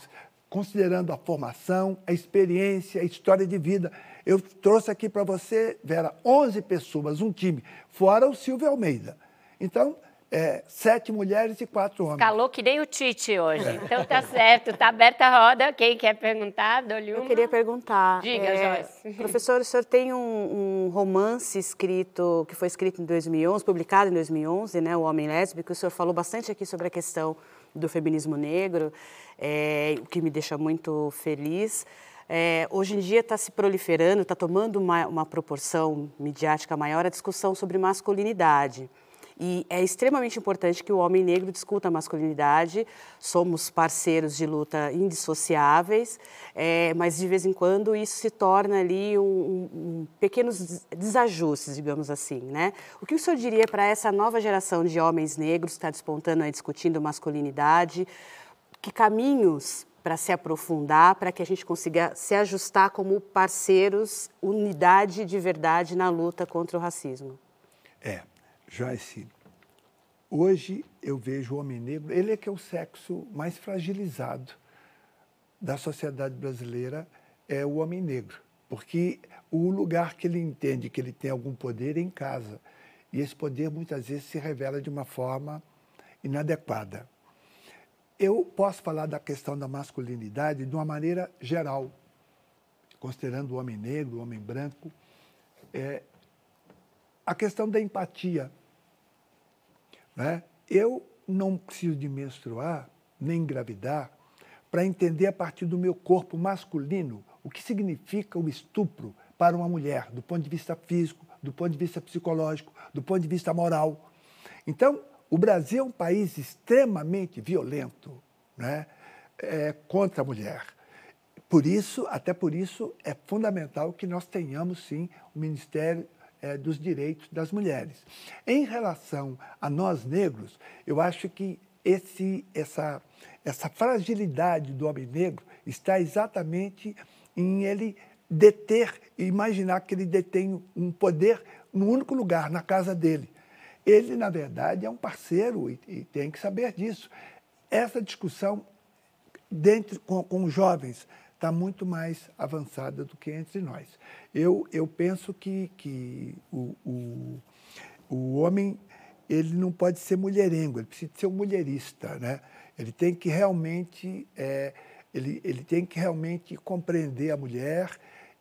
considerando a formação, a experiência, a história de vida. Eu trouxe aqui para você, Vera, 11 pessoas, um time, fora o Silvio Almeida. Então, é, sete mulheres e quatro homens. Calou que nem o Tite hoje. É. Então tá certo, tá aberta a roda. Quem quer perguntar, dou-lhe uma. Eu queria perguntar. Diga, é, Joyce. Professor, o senhor tem um, um, romance escrito, que foi escrito em 2011, publicado em 2011, né, O Homem Lésbico. O senhor falou bastante aqui sobre a questão do feminismo negro, é, o que me deixa muito feliz. É, hoje em dia está se proliferando, está tomando uma, uma proporção midiática maior a discussão sobre masculinidade. E é extremamente importante que o homem negro discuta a masculinidade. Somos parceiros de luta indissociáveis, é, mas de vez em quando isso se torna ali um, um, pequenos desajustes, digamos assim, né? O que o senhor diria para essa nova geração de homens negros que está despontando aí discutindo masculinidade? Que caminhos para se aprofundar, para que a gente consiga se ajustar como parceiros, unidade de verdade na luta contra o racismo? É, Joyce, hoje eu vejo o homem negro, ele é que é o sexo mais fragilizado da sociedade brasileira, é o homem negro. Porque o lugar que ele entende que ele tem algum poder é em casa. E esse poder muitas vezes se revela de uma forma inadequada. eu posso falar da questão da masculinidade de uma maneira geral, considerando o homem negro, o homem branco. É, a questão da empatia. Né? Eu não preciso de menstruar, nem engravidar, para entender a partir do meu corpo masculino o que significa o estupro para uma mulher, do ponto de vista físico, do ponto de vista psicológico, do ponto de vista moral. Então, o Brasil é um país extremamente violento né, é, contra a mulher. Por isso, até por isso, é fundamental que nós tenhamos, sim, o Ministério é, dos Direitos das Mulheres. Em relação a nós negros, eu acho que esse, essa, essa fragilidade do homem negro está exatamente em ele deter, imaginar que ele detém um poder no único lugar, na casa dele. Ele, na verdade, é um parceiro e, e tem que saber disso. Essa discussão dentro, com, com os jovens está muito mais avançada do que entre nós. Eu, eu penso que, que o, o, o homem ele não pode ser mulherengo, ele precisa ser um mulherista. Né? Ele tem que realmente, é, ele, ele tem que realmente compreender a mulher,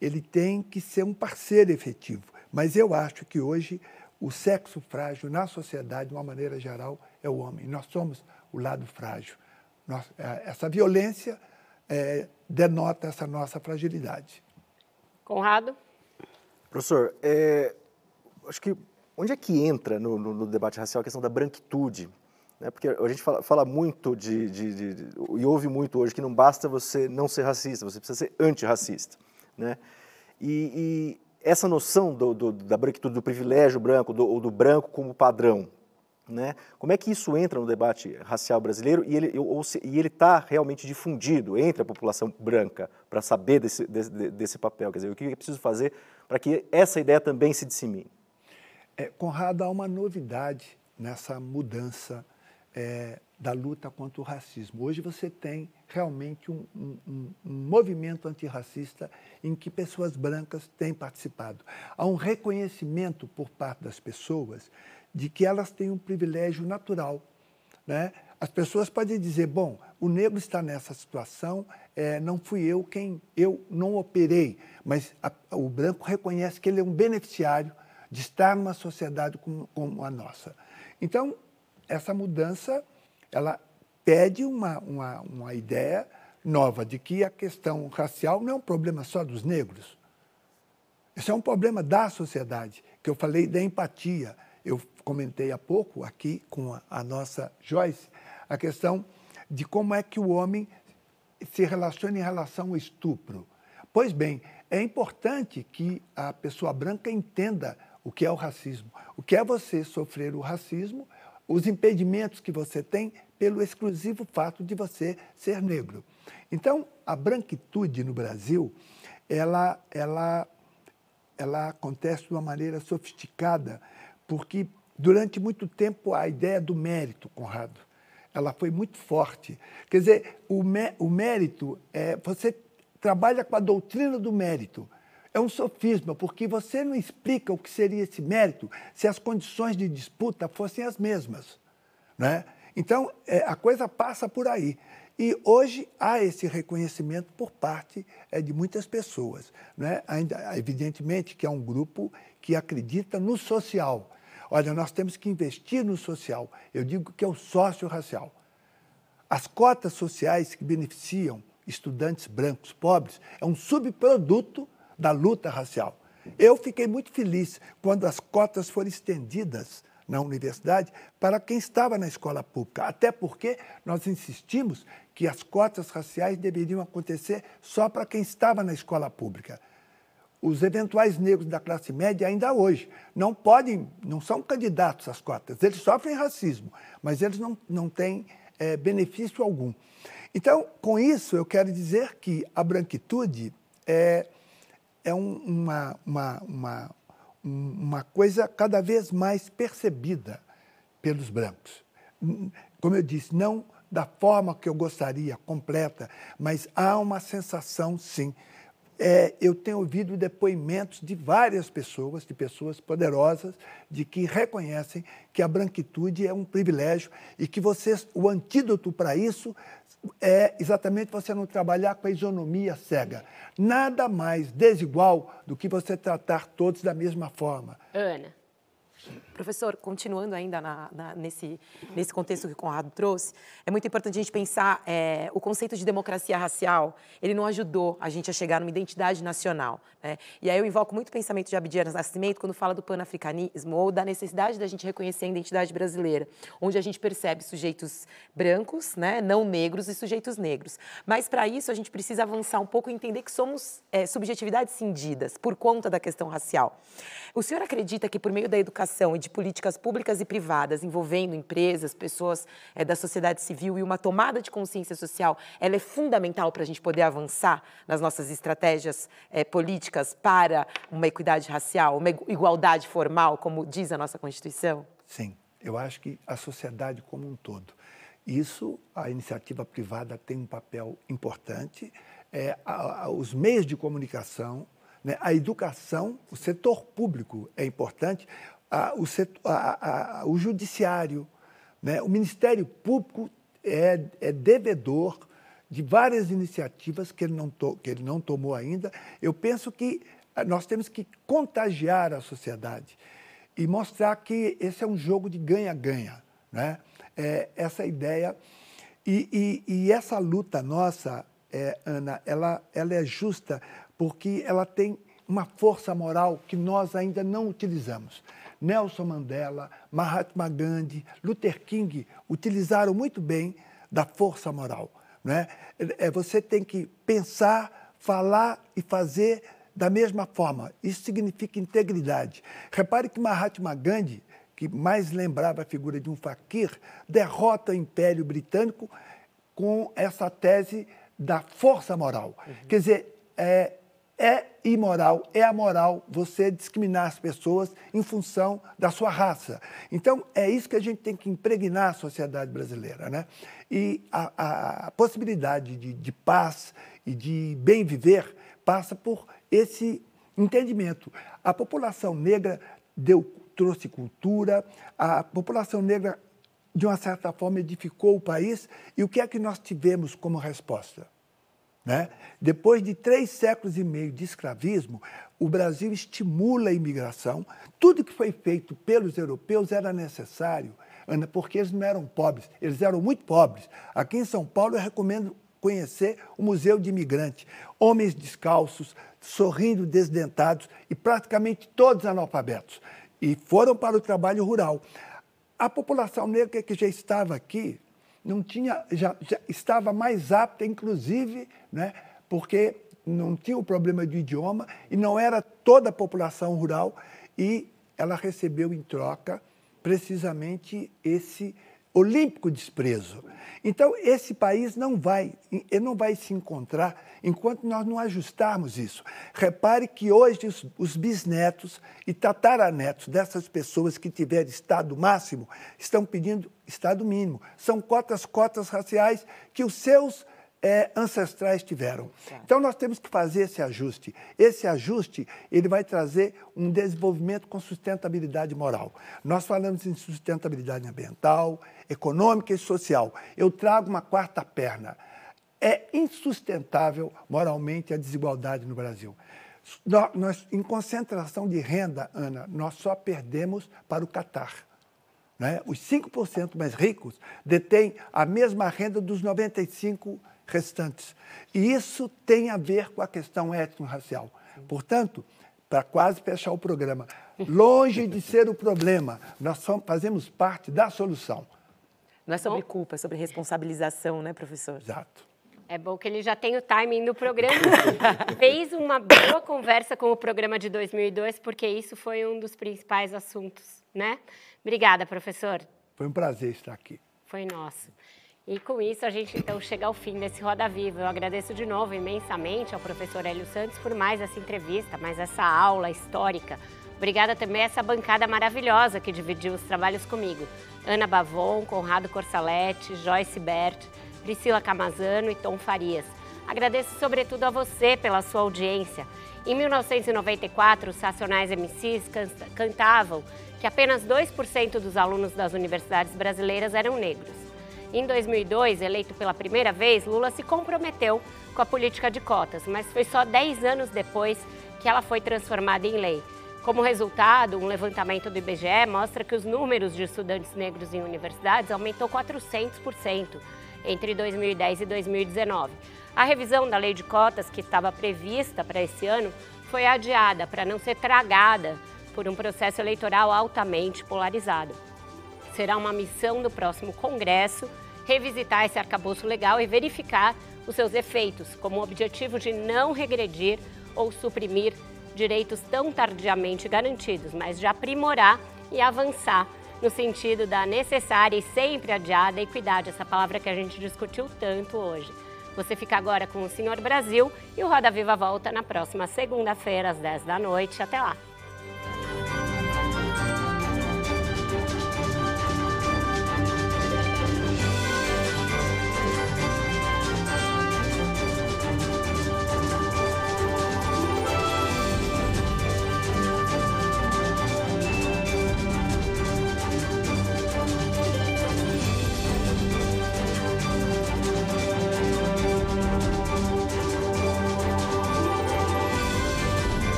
ele tem que ser um parceiro efetivo. Mas eu acho que hoje o sexo frágil na sociedade, de uma maneira geral, é o homem. Nós somos o lado frágil. Nós, é, essa violência é, denota essa nossa fragilidade. Conrado? Professor, é, acho que onde é que entra no, no, no, debate racial a questão da branquitude? Né? Porque a gente fala, fala muito de, de, de, de, e ouve muito hoje que não basta você não ser racista, você precisa ser antirracista. Né? E, e essa noção do, do, da branquitude, do privilégio branco, do, ou do branco como padrão, né? Como é que isso entra no debate racial brasileiro e ele está realmente difundido entre a população branca para saber desse, desse, desse, papel? Quer dizer, o que é preciso fazer para que essa ideia também se dissemine? É, Conrado, há uma novidade nessa mudança é, da luta contra o racismo. Hoje você tem realmente um, um, um, movimento antirracista em que pessoas brancas têm participado. Há um reconhecimento por parte das pessoas de que elas têm um privilégio natural. Né? As pessoas podem dizer, bom, o negro está nessa situação, é, não fui eu quem, eu não operei, mas a, o branco reconhece que ele é um beneficiário de estar numa sociedade como, como a nossa. Então, essa mudança, ela pede uma, uma, uma ideia nova de que a questão racial não é um problema só dos negros. Isso é um problema da sociedade, que eu falei da empatia, eu comentei há pouco aqui com a, a nossa Joyce, a questão de como é que o homem se relaciona em relação ao estupro. Pois bem, é importante que a pessoa branca entenda o que é o racismo, o que é você sofrer o racismo, os impedimentos que você tem pelo exclusivo fato de você ser negro. Então, a branquitude no Brasil, ela, ela, ela acontece de uma maneira sofisticada porque durante muito tempo a ideia do mérito, Conrado, ela foi muito forte. Quer dizer, o, o mérito, é, você trabalha com a doutrina do mérito. É um sofisma, porque você não explica o que seria esse mérito se as condições de disputa fossem as mesmas. Né? Então, é, a coisa passa por aí. E hoje há esse reconhecimento por parte é, de muitas pessoas. Né? Ainda, evidentemente que é um grupo que acredita no social. Olha, nós temos que investir no social. Eu digo que é o sócio racial. As cotas sociais que beneficiam estudantes brancos pobres é um subproduto da luta racial. Eu fiquei muito feliz quando as cotas foram estendidas na universidade para quem estava na escola pública, até porque nós insistimos que as cotas raciais deveriam acontecer só para quem estava na escola pública. Os eventuais negros da classe média ainda hoje não podem, não são candidatos às cotas. Eles sofrem racismo, mas eles não, não têm é, benefício algum. Então, com isso, eu quero dizer que a branquitude é, é um, uma, uma, uma uma coisa cada vez mais percebida pelos brancos. Como eu disse, não da forma que eu gostaria, completa, mas há uma sensação, sim. é, eu tenho ouvido depoimentos de várias pessoas, de pessoas poderosas, de que reconhecem que a branquitude é um privilégio e que vocês, o antídoto para isso é exatamente você não trabalhar com a isonomia cega. Nada mais desigual do que você tratar todos da mesma forma. Ana. Professor, continuando ainda na, na, nesse, nesse contexto que o Conrado trouxe, é muito importante a gente pensar é, o conceito de democracia racial, ele não ajudou a gente a chegar numa identidade nacional. Né? E aí eu invoco muito o pensamento de Abdias Nascimento quando fala do panafricanismo ou da necessidade da gente reconhecer a identidade brasileira, onde a gente percebe sujeitos brancos, né, não negros e sujeitos negros. Mas para isso a gente precisa avançar um pouco e entender que somos é, subjetividades cindidas por conta da questão racial. O senhor acredita que por meio da educação e de políticas públicas e privadas envolvendo empresas, pessoas é, da sociedade civil e uma tomada de consciência social, ela é fundamental para a gente poder avançar nas nossas estratégias é, políticas para uma equidade racial, uma igualdade formal, como diz a nossa Constituição? Sim, eu acho que a sociedade como um todo. Isso, a iniciativa privada tem um papel importante. É, a, a, os meios de comunicação, né, a educação, o setor público é importante, a, o, setor, a, a, o judiciário, né? o Ministério Público é, é, devedor de várias iniciativas que ele, não to, que ele não tomou ainda. Eu penso que nós temos que contagiar a sociedade e mostrar que esse é um jogo de ganha-ganha. Né? É, essa ideia. E, e, e, essa luta nossa, é, Ana, ela, ela é justa porque ela tem uma força moral que nós ainda não utilizamos. Nelson Mandela, Mahatma Gandhi, Luther King utilizaram muito bem da força moral. Né? É, você tem que pensar, falar e fazer da mesma forma. Isso significa integridade. Repare que Mahatma Gandhi, que mais lembrava a figura de um faquir, derrota o Império Britânico com essa tese da força moral. Uhum. Quer dizer, é, é imoral, é amoral você discriminar as pessoas em função da sua raça. Então, é isso que a gente tem que impregnar a sociedade brasileira. Né? E a, a possibilidade de, de paz e de bem viver passa por esse entendimento. A população negra deu, trouxe cultura, a população negra, de uma certa forma, edificou o país, e o que é que nós tivemos como resposta? Né? Depois de três séculos e meio de escravismo, o Brasil estimula a imigração. Tudo que foi feito pelos europeus era necessário, Ana, porque eles não eram pobres, eles eram muito pobres. Aqui em São Paulo, eu recomendo conhecer o Museu de Imigrante. Homens descalços, sorrindo, desdentados e praticamente todos analfabetos. E foram para o trabalho rural. A população negra que já estava aqui não tinha, já, já estava mais apta, inclusive, né, porque não tinha o problema do idioma e não era toda a população rural e ela recebeu em troca precisamente esse olímpico desprezo. Então, esse país não vai, não vai se encontrar enquanto nós não ajustarmos isso. Repare que hoje os, os bisnetos e tataranetos dessas pessoas que tiveram estado máximo estão pedindo estado mínimo. São cotas, cotas raciais que os seus é, ancestrais tiveram. Então nós temos que fazer esse ajuste. Esse ajuste ele vai trazer um desenvolvimento com sustentabilidade moral. Nós falamos em sustentabilidade ambiental, econômica e social. Eu trago uma quarta perna. É insustentável moralmente a desigualdade no Brasil. Nós, em concentração de renda, Ana, nós só perdemos para o Catar. Né? Os 5% mais ricos detêm a mesma renda dos 95% restantes. E isso tem a ver com a questão étnico-racial. Portanto, para quase fechar o programa, longe de ser o problema, nós fazemos parte da solução. Não é sobre culpa, é sobre responsabilização, né, professor? Exato. É bom que ele já tem o timing do programa. Fez uma boa conversa com o programa de 2002, porque isso foi um dos principais assuntos, né? Obrigada, professor. Foi um prazer estar aqui. Foi nosso. E com isso a gente então chega ao fim desse Roda Viva. Eu agradeço de novo imensamente ao professor Hélio Santos por mais essa entrevista, mais essa aula histórica. Obrigada também a essa bancada maravilhosa que dividiu os trabalhos comigo. Ana Bavon, Conrado Corsalete, Joyce Bert, Priscila Camazano e Tom Farias. Agradeço sobretudo a você pela sua audiência. Em 1994, os Racionais MCs cantavam que apenas 2% dos alunos das universidades brasileiras eram negros. Em 2002, eleito pela primeira vez, Lula se comprometeu com a política de cotas, mas foi só 10 anos depois que ela foi transformada em lei. Como resultado, um levantamento do IBGE mostra que os números de estudantes negros em universidades aumentou 400% entre 2010 e 2019. A revisão da lei de cotas, que estava prevista para esse ano, foi adiada para não ser tragada por um processo eleitoral altamente polarizado. Será uma missão do próximo Congresso revisitar esse arcabouço legal e verificar os seus efeitos, como objetivo de não regredir ou suprimir direitos tão tardiamente garantidos, mas de aprimorar e avançar no sentido da necessária e sempre adiada equidade, essa palavra que a gente discutiu tanto hoje. Você fica agora com o Senhor Brasil e o Roda Viva volta na próxima segunda-feira, às 10 da noite. Até lá!